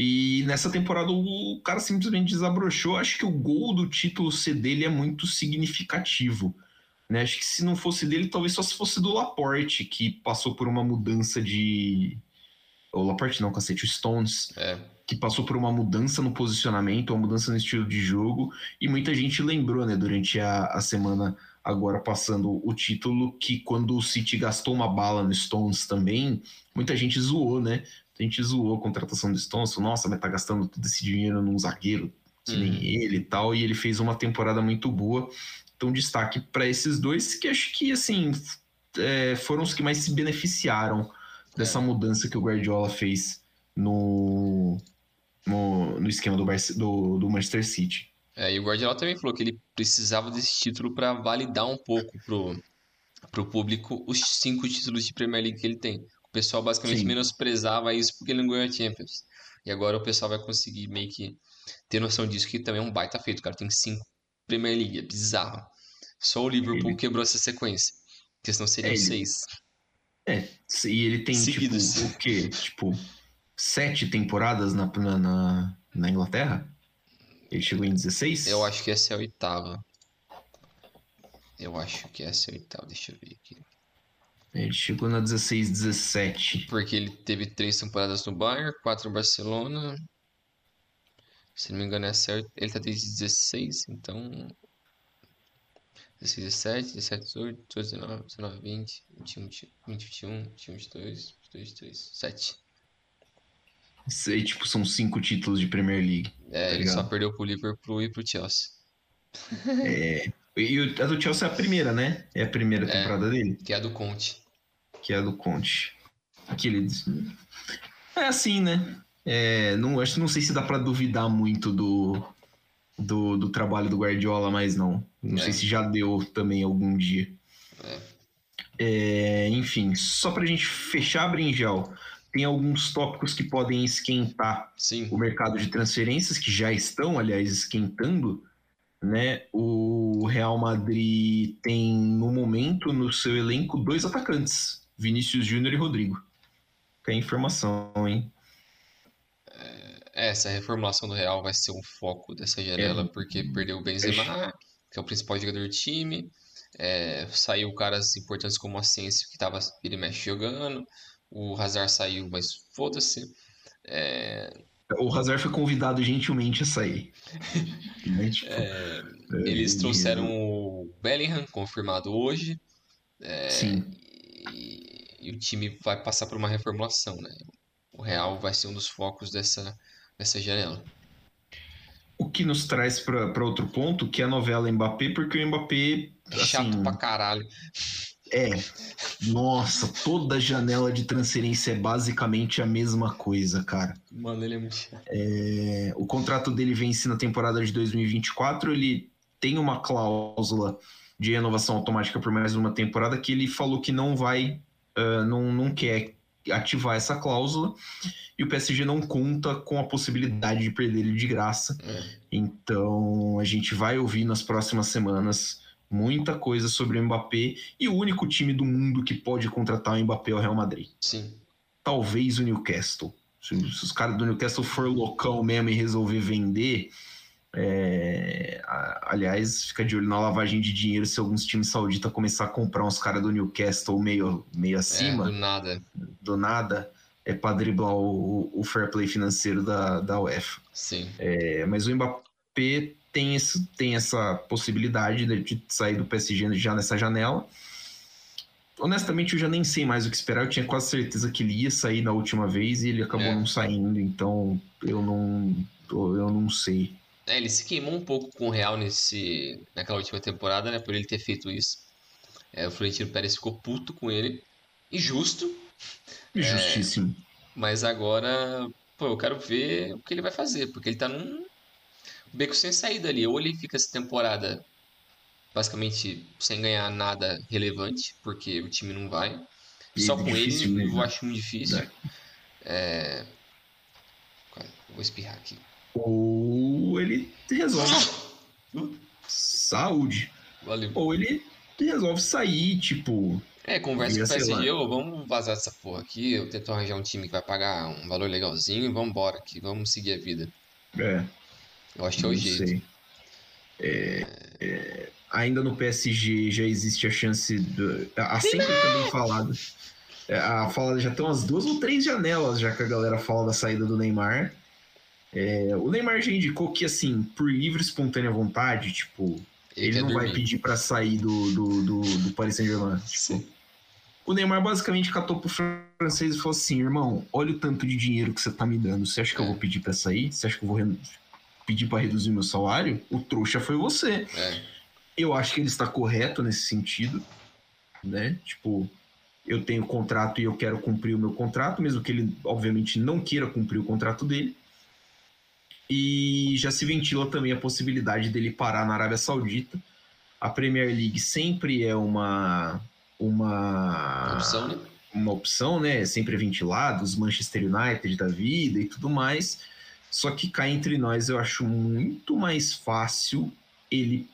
E nessa temporada o cara simplesmente desabrochou. Acho que o gol do título ser dele é muito significativo. Né? Acho que se não fosse dele, talvez só se fosse do Laporte, que passou por uma mudança de, O Laporte não, cacete, o Stones. É. Que passou por uma mudança no posicionamento, uma mudança no estilo de jogo. E muita gente lembrou, né, durante a, a semana agora passando o título, que quando o City gastou uma bala no Stones também, muita gente zoou, né? A gente zoou a contratação do Stones, falou, nossa, mas tá gastando todo esse dinheiro num zagueiro que nem Uhum. ele e tal, e ele fez uma temporada muito boa. Então, destaque para esses dois, que acho que, assim, é, foram os que mais se beneficiaram dessa É. mudança que o Guardiola fez no, no, no esquema do, do, do Manchester City. É, e o Guardiola também falou que ele precisava desse título para validar um pouco pro, pro público os cinco títulos de Premier League que ele tem. O pessoal basicamente Sim. menosprezava isso porque ele não ganhou a Champions. E agora o pessoal vai conseguir meio que ter noção disso, que também é um baita feito. O cara tem cinco Premier League, é bizarro. Só o Liverpool Ele- quebrou essa sequência. Porque senão seriam É, ele- seis. É, e ele tem, Seguidos. tipo, o quê? Tipo, sete temporadas na, na, na, na Inglaterra? Ele chegou em 16? Eu acho que essa é a oitava. Eu acho que essa é a oitava, deixa eu ver aqui. Ele chegou na 16, 17. Porque ele teve três temporadas no Bayern, quatro no Barcelona. Se não me engano, é certo. Ele tá desde 16, então. 16, 17, 17, 18, 19, 19, 20, 21, 21, 21, 22, 22, 23, 7. Sei, tipo, são cinco títulos de Premier League. É, Tá ele só ligado? perdeu pro Liverpool e pro Chelsea. E o- a do Chelsea é a primeira, né? É a primeira É. temporada dele, Que é a do Conte. Que é a do Conte. Aquele. É assim, né? É, não, acho, não sei se dá pra duvidar muito do, do, do trabalho do Guardiola, mas não. Não É. sei se já deu também algum dia. É. É, enfim, só pra gente fechar, Brinjal, tem alguns tópicos que podem esquentar Sim, o mercado de transferências, que já estão, aliás, esquentando, né? O Real Madrid tem, no momento, no seu elenco, dois atacantes, Vinícius Júnior e Rodrigo. Tem informação, hein? essa reformulação do Real vai ser um foco dessa janela, porque perdeu o Benzema, que é o principal jogador do time. É, saiu caras importantes como o Asensio, que tava ele mexe jogando. O Hazard saiu, mas foda-se. É, O Hazard foi convidado gentilmente a sair. Né? Tipo, é, é, eles ele- trouxeram o Bellingham, confirmado hoje, Sim, e, o time vai passar por uma reformulação, né? O Real vai ser um dos focos dessa, dessa janela. o que nos traz para outro ponto, que é a novela Mbappé, porque o Mbappé, Chato assim, pra caralho. É. Nossa, toda janela de transferência é basicamente a mesma coisa, cara. Mano, ele é muito chato. É, o contrato dele vence na temporada de 2024. Ele tem uma cláusula de renovação automática por mais uma temporada que ele falou que não vai, não, não quer ativar essa cláusula. E o PSG não conta com a possibilidade de perder ele de graça. É. Então a gente vai ouvir nas próximas semanas muita coisa sobre o Mbappé. E o único time do mundo que pode contratar o Mbappé é o Real Madrid. Sim. Talvez o Newcastle. Se, se os caras do Newcastle for loucão mesmo e resolver vender. É, a- aliás, fica de olho na lavagem de dinheiro se alguns times sauditas começar a comprar uns caras do Newcastle meio, meio É, acima, do nada. do nada, é para driblar o, o fair play financeiro da, da UEFA. Sim. É, mas o Mbappé tem, esse, tem essa possibilidade de, de sair do PSG já nessa janela. Honestamente, eu já nem sei mais o que esperar. Eu tinha quase certeza que ele ia sair na última vez e ele acabou É. não saindo. Então, eu não, eu não sei. É, ele se queimou um pouco com o Real nesse, naquela última temporada, né? Por ele ter feito isso. É, o Florentino Pérez ficou puto com ele. E justo. Justíssimo. Mas agora, pô, eu quero ver o que ele vai fazer. Porque ele tá num beco sem saída ali. Ou ele fica essa temporada basicamente sem ganhar nada relevante. Porque o time não vai. E Só é com ele mesmo. eu acho muito difícil. É. É... Vou espirrar aqui. Ou ele resolve. Uh, Saúde. Valeu. Ou ele resolve sair, tipo. É, conversa com o PSG, ô, vamos vazar dessa porra aqui, eu tento arranjar um time que vai pagar um valor legalzinho e vamos embora aqui, vamos seguir a vida. É, Eu acho que é o jeito. É, é, ainda no PSG já existe a chance. Do, há sempre também falado. É, a fala já tem umas duas ou três janelas já que a galera fala da saída do Neymar. É, o Neymar já indicou que, assim, por livre espontânea vontade, tipo, ele, ele não dormir. vai pedir para sair do, do, do, do Paris Saint-Germain. Tipo, o Neymar basicamente catou pro francês e falou assim: irmão, olha o tanto de dinheiro que você tá me dando. Você acha que é. eu vou pedir para sair? Você acha que eu vou pedir para reduzir meu salário? O trouxa foi você. É. Eu acho que ele está correto nesse sentido, né? Tipo, eu tenho contrato e eu quero cumprir o meu contrato, mesmo que ele, obviamente, não queira cumprir o contrato dele. E já se ventila também a possibilidade dele parar na Arábia Saudita. A Premier League sempre é uma uma opção, né? Uma opção, né? Sempre é ventilado, os Manchester United da vida e tudo mais. Só que cá entre nós eu acho muito mais fácil ele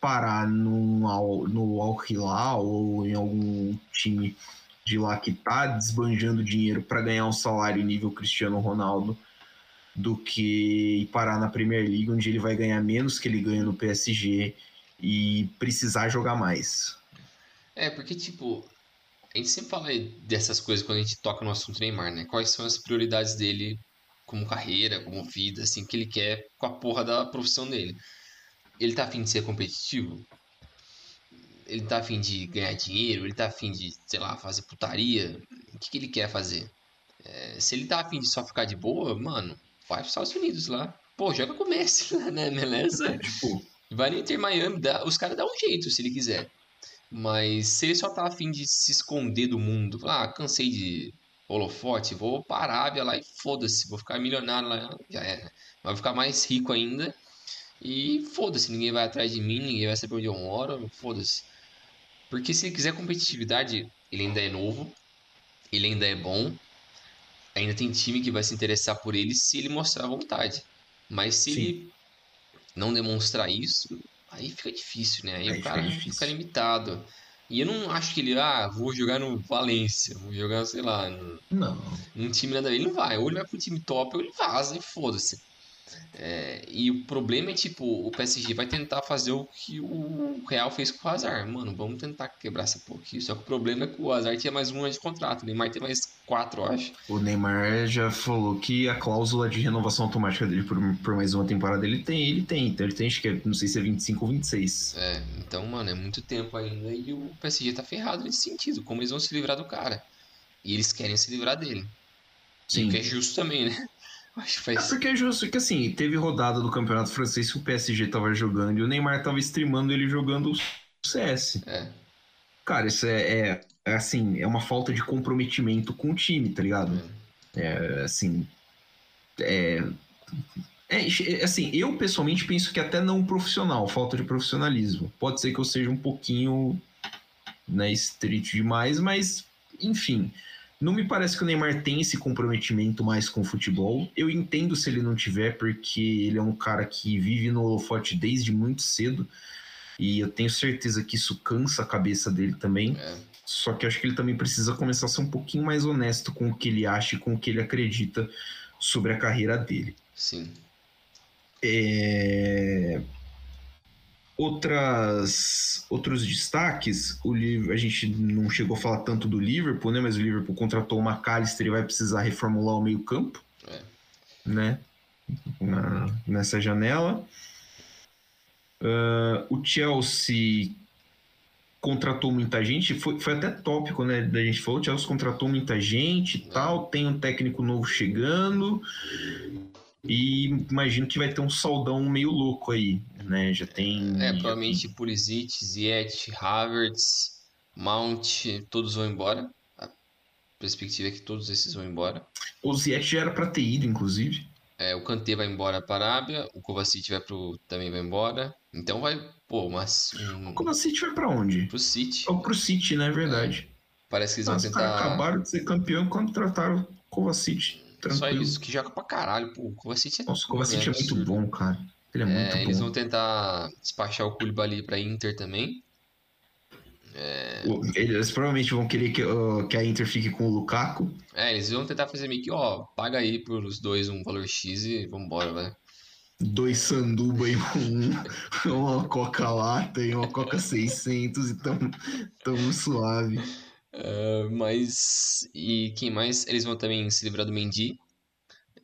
parar num, no Al Hilal ou em algum time de lá que tá desbanjando dinheiro para ganhar um salário nível Cristiano Ronaldo do que parar na Premier League, onde ele vai ganhar menos que ele ganha no PSG e precisar jogar mais. É, porque, tipo, a gente sempre fala dessas coisas quando a gente toca no assunto Neymar, né? Quais são as prioridades dele como carreira, como vida, assim, que ele quer com a porra da profissão dele. Ele tá afim de ser competitivo? Ele tá afim de ganhar dinheiro? Ele tá afim de, sei lá, fazer putaria? O que, que ele quer fazer? É, se ele tá afim de só ficar de boa, mano, vai para os Estados Unidos lá. Pô, joga com o Messi, né? Beleza? tipo... Vai no Inter Miami, dá, os caras dão um jeito se ele quiser. Mas se ele só tá afim de se esconder do mundo, ah, cansei de holofote, vou para a Arábia lá e foda-se, vou ficar milionário lá, já era. Vai ficar mais rico ainda e foda-se, ninguém vai atrás de mim, ninguém vai saber onde eu moro, foda-se. Porque se ele quiser competitividade, ele ainda é novo, ele ainda é bom, ainda tem time que vai se interessar por ele se ele mostrar vontade. Mas se Sim. ele não demonstrar isso, aí fica difícil, né? Aí, aí o cara fica, fica, limitado. E eu não acho que ele, ah, vou jogar no Valência, vou jogar, sei lá, no, não. num time nada. Ele não vai. Ou ele vai pro time top ou ele vaza e foda-se. É, e o problema é tipo, o PSG vai tentar fazer o que o Real fez com o Hazard. Mano, vamos tentar quebrar essa porra aqui. Só que o problema é que o Hazard tinha mais um ano de contrato, o Neymar tem mais quatro, eu acho. O Neymar já falou que a cláusula de renovação automática dele por, por mais uma temporada ele tem, ele tem. Então ele tem, acho que é, não sei se é 25 ou 26. É, então, mano, é muito tempo ainda e o PSG tá ferrado nesse sentido. Como eles vão se livrar do cara? E eles querem se livrar dele. Sim. O que é justo também, né? Acho que faz... É porque é justo que assim, teve rodada do Campeonato Francês que o PSG tava jogando e o Neymar tava streamando ele jogando o CS. É. Cara, isso é, é, é, assim, é uma falta de comprometimento com o time, tá ligado? É, é assim. É, é, é, assim, eu pessoalmente penso que até não profissional, falta de profissionalismo. Pode ser que eu seja um pouquinho né, estrito demais, mas enfim. Não me parece que o Neymar tem esse comprometimento mais com o futebol. Eu entendo se ele não tiver, porque ele é um cara que vive no holofote desde muito cedo. E eu tenho certeza que isso cansa a cabeça dele também. É. Só que acho que ele também precisa começar a ser um pouquinho mais honesto com o que ele acha e com o que ele acredita sobre a carreira dele. Sim. É outras outros destaques, o a gente não chegou a falar tanto do Liverpool, né? Mas o Liverpool contratou o McAllister e vai precisar reformular o meio-campo, é. né? Na, nessa janela. Uh, o Chelsea contratou muita gente, foi, foi até tópico, né? Da gente falou, o Chelsea contratou muita gente e tal, tem um técnico novo chegando. E imagino que vai ter um saldão meio louco aí, né? Já tem. É, provavelmente Pulisic, Ziyech, Havertz, Mount, todos vão embora. A perspectiva é que todos esses vão embora. O Ziyech já era para ter ido, inclusive. É, o Kanté vai embora para a Arábia, o Kovacic vai pro, também vai embora. Então vai, pô, mas... Um... O Kovacic vai para onde? Pro City. Ou pro City, né? É verdade. É. Parece que eles vão Mas, tentar... acabaram de ser campeão quando trataram o Kovacic. Tranquilo. Só isso, que joga pra caralho. Pô, o Kovacic é, Nossa, o Kovacic é, é muito bom, cara. Ele é, é muito bom. Eles vão tentar despachar o Koulibaly pra Inter também. É... Eles provavelmente vão querer que, uh, que a Inter fique com o Lukaku. É, eles vão tentar fazer meio que, ó, paga aí pros dois um valor X e vambora, velho. Dois sanduba e um, uma coca lata e uma coca 600 e tamo, tamo suave. Uh, mas. E quem mais? Eles vão também se livrar do Mendy.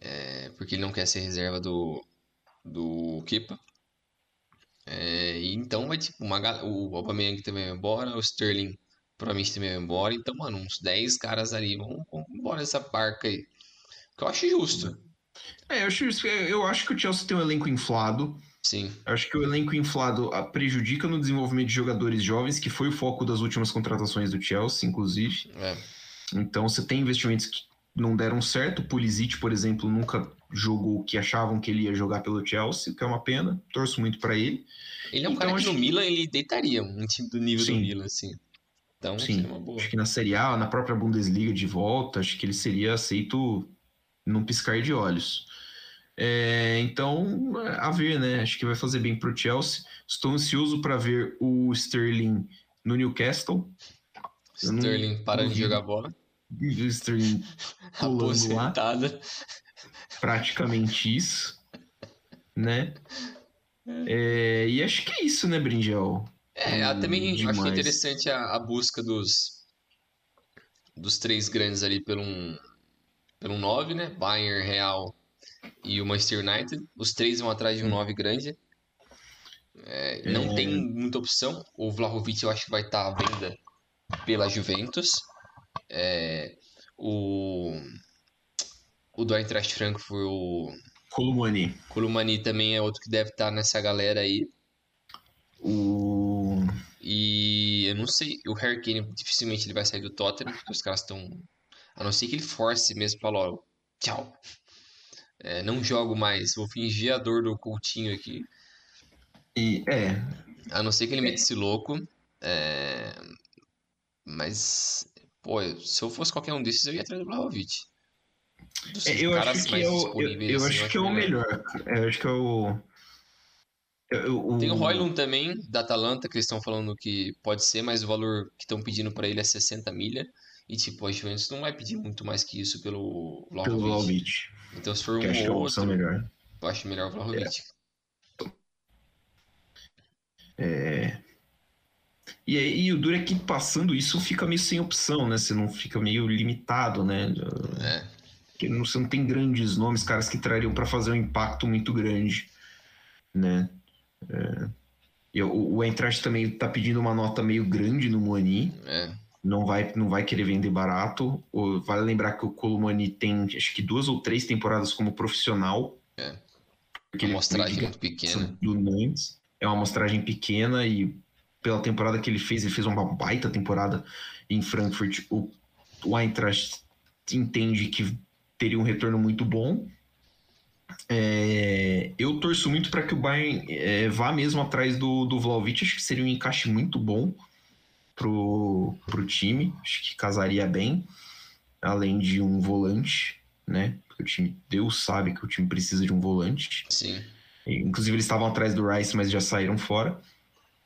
É, porque ele não quer ser reserva do, do Kepa. É, então vai tipo, uma, o Aubameyang também vai embora, o Sterling provavelmente também vai embora. Então, mano, uns 10 caras ali vão, vão embora dessa barca aí. Que eu acho justo. É, eu acho, eu acho que o Chelsea tem um elenco inflado. Sim. Acho que o elenco inflado ah, prejudica no desenvolvimento de jogadores jovens, que foi o foco das últimas contratações do Chelsea, inclusive. É. Então você tem investimentos que não deram certo. O Pulisic, por exemplo, nunca jogou o que achavam que ele ia jogar pelo Chelsea, que é uma pena. Torço muito para ele. Ele é um então, cara que no que... Milan ele deitaria um time do nível Sim. do Milan, assim. Então, Sim. Acho que na Série A, na própria Bundesliga de volta, acho que ele seria aceito num piscar de olhos. É, então, a ver, né? Acho que vai fazer bem para o Chelsea. Estou ansioso para ver o Sterling no Newcastle. Sterling para de jogar bola. O Sterling pulando lá. Praticamente isso, né? É, e acho que é isso, né, Brinjel? É, hum, também demais. acho interessante a, a, busca dos dos três grandes ali pelo um, pelo 9, né? Bayern, Real e o Manchester United. Os três vão atrás de um 9 grande. É, não é... tem muita opção. O Vlahovic eu acho que vai estar à venda pela Juventus. É, o o do Eintracht Frankfurt, o Columani. Columani também é outro que deve estar nessa galera aí. O e eu não sei, o Harry Kane dificilmente ele vai sair do Tottenham, porque os caras estão a não ser que ele force mesmo, falar, ó, tchau. É, não jogo mais, vou fingir a dor do Coutinho aqui. E, é. A não ser que ele meta esse louco. É... Mas, pô, se eu fosse qualquer um desses, eu ia atrás do Vlahovic. É, eu, acho que é o, eu, eu assim, acho que é o melhor. É, eu acho que é o. Eu, Tem o Roylund também, da Atalanta, que eles estão falando que pode ser, mas o valor que estão pedindo para ele é 60 milha. E tipo, a Juventus não vai pedir muito mais que isso pelo Vlahovic. Então se for um acho ou outro, melhor. eu acho melhor o Vlahovic. É. é... E, e o duro é que passando isso fica meio sem opção, né? Você não fica meio limitado, né? É. Porque não, você não tem grandes nomes, caras que trariam para fazer um impacto muito grande, né? É... E o, o Eintracht também tá pedindo uma nota meio grande no Moani. É não vai, não vai querer vender barato. Vale lembrar que o Colomani tem acho que duas ou três temporadas como profissional. É. Uma amostragem muito pequena. Do Nantes. É uma amostragem pequena e pela temporada que ele fez, ele fez uma baita temporada em Frankfurt. O, o Eintracht entende que teria um retorno muito bom. É, eu torço muito para que o Bayern é, vá mesmo atrás do, do Vlaovic. Acho que seria um encaixe muito bom pro, pro time. Acho que casaria bem, além de um volante, né? Porque o time, Deus sabe que o time precisa de um volante. Sim. Inclusive, eles estavam atrás do Rice, mas já saíram fora.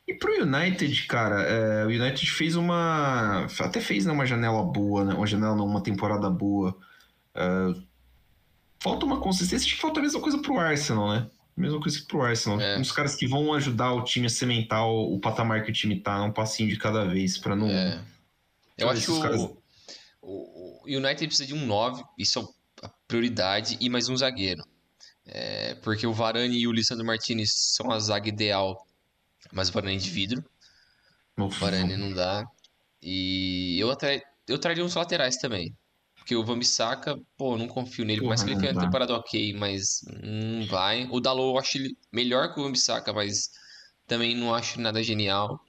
E pro United, cara, é, o United fez uma. Até fez né, uma janela boa, né? Uma janela não, uma temporada boa. É, falta uma consistência, acho que falta a mesma coisa pro Arsenal, né? Mesma coisa que pro Arsenal. É. Uns caras que vão ajudar o time a cimentar o, o patamar que o time tá, um passinho de cada vez, para não. É. Eu acho que o, caras... o, United precisa de um 9, isso é a prioridade, e mais um zagueiro. É, porque o Varane e o Lissandro Martinez são a zaga ideal, mas o Varane é de vidro. O Varane não dá. E eu até eu traria uns laterais também. Porque o Vambisaka, pô, não confio nele. Por mais que ele tenha temporada ok, mas não vai. O Dalot eu acho ele melhor que o Vambisaka, mas também não acho nada genial.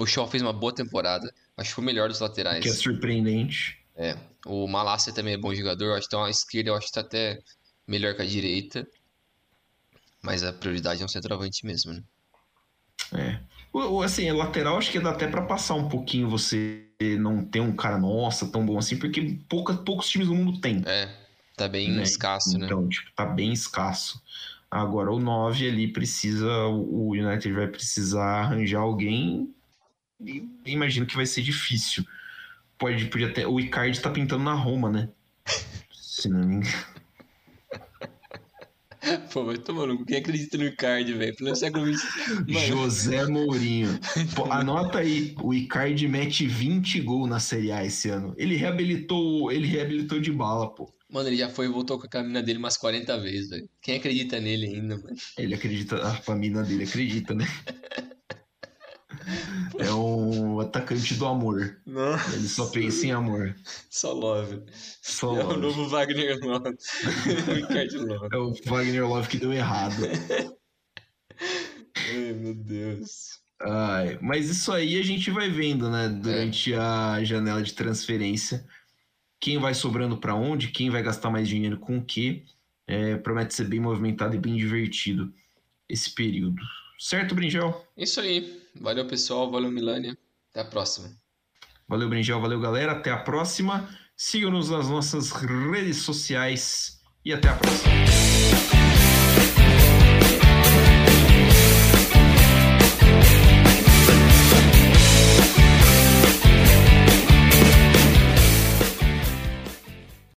O Shaw fez uma boa temporada. Acho que foi o melhor dos laterais. Que é surpreendente. É. O Malásia também é bom jogador. Acho que então a esquerda eu acho que tá até melhor que a direita. Mas a prioridade é um centroavante mesmo, né? É. Assim, lateral acho que dá até para passar um pouquinho você não ter um cara, nossa, tão bom assim, porque pouca, poucos times do mundo tem. É, tá bem né? escasso, né? Então, tipo, tá bem escasso. Agora, o 9 ali precisa, o United vai precisar arranjar alguém e imagino que vai ser difícil. Pode, podia até, o Icardi tá pintando na Roma, né? Se não me engano. Pô, vai tomar no Quem acredita no Icardi, velho? Pelo século XX. José Mourinho. Pô, anota aí, o Icardi mete 20 gols na Série A esse ano. Ele reabilitou, ele reabilitou de bala, pô. Mano, ele já foi e voltou com a camina dele umas 40 vezes, velho. Quem acredita nele ainda, mano? Ele acredita, a família dele acredita, né? É um atacante do amor. Nossa. Ele só pensa em amor. Só love. Só É o novo Wagner Love. É o Wagner Love que deu errado. Ai, meu Deus. Ai, mas isso aí a gente vai vendo, né? Durante a janela de transferência. Quem vai sobrando pra onde, quem vai gastar mais dinheiro com o quê. É, promete ser bem movimentado e bem divertido esse período. Certo, Brinjel? Isso aí. Valeu, pessoal. Valeu, Milânia. Até a próxima. Valeu, Brinjel. Valeu, galera. Até a próxima. Sigam-nos nas nossas redes sociais. E até a próxima.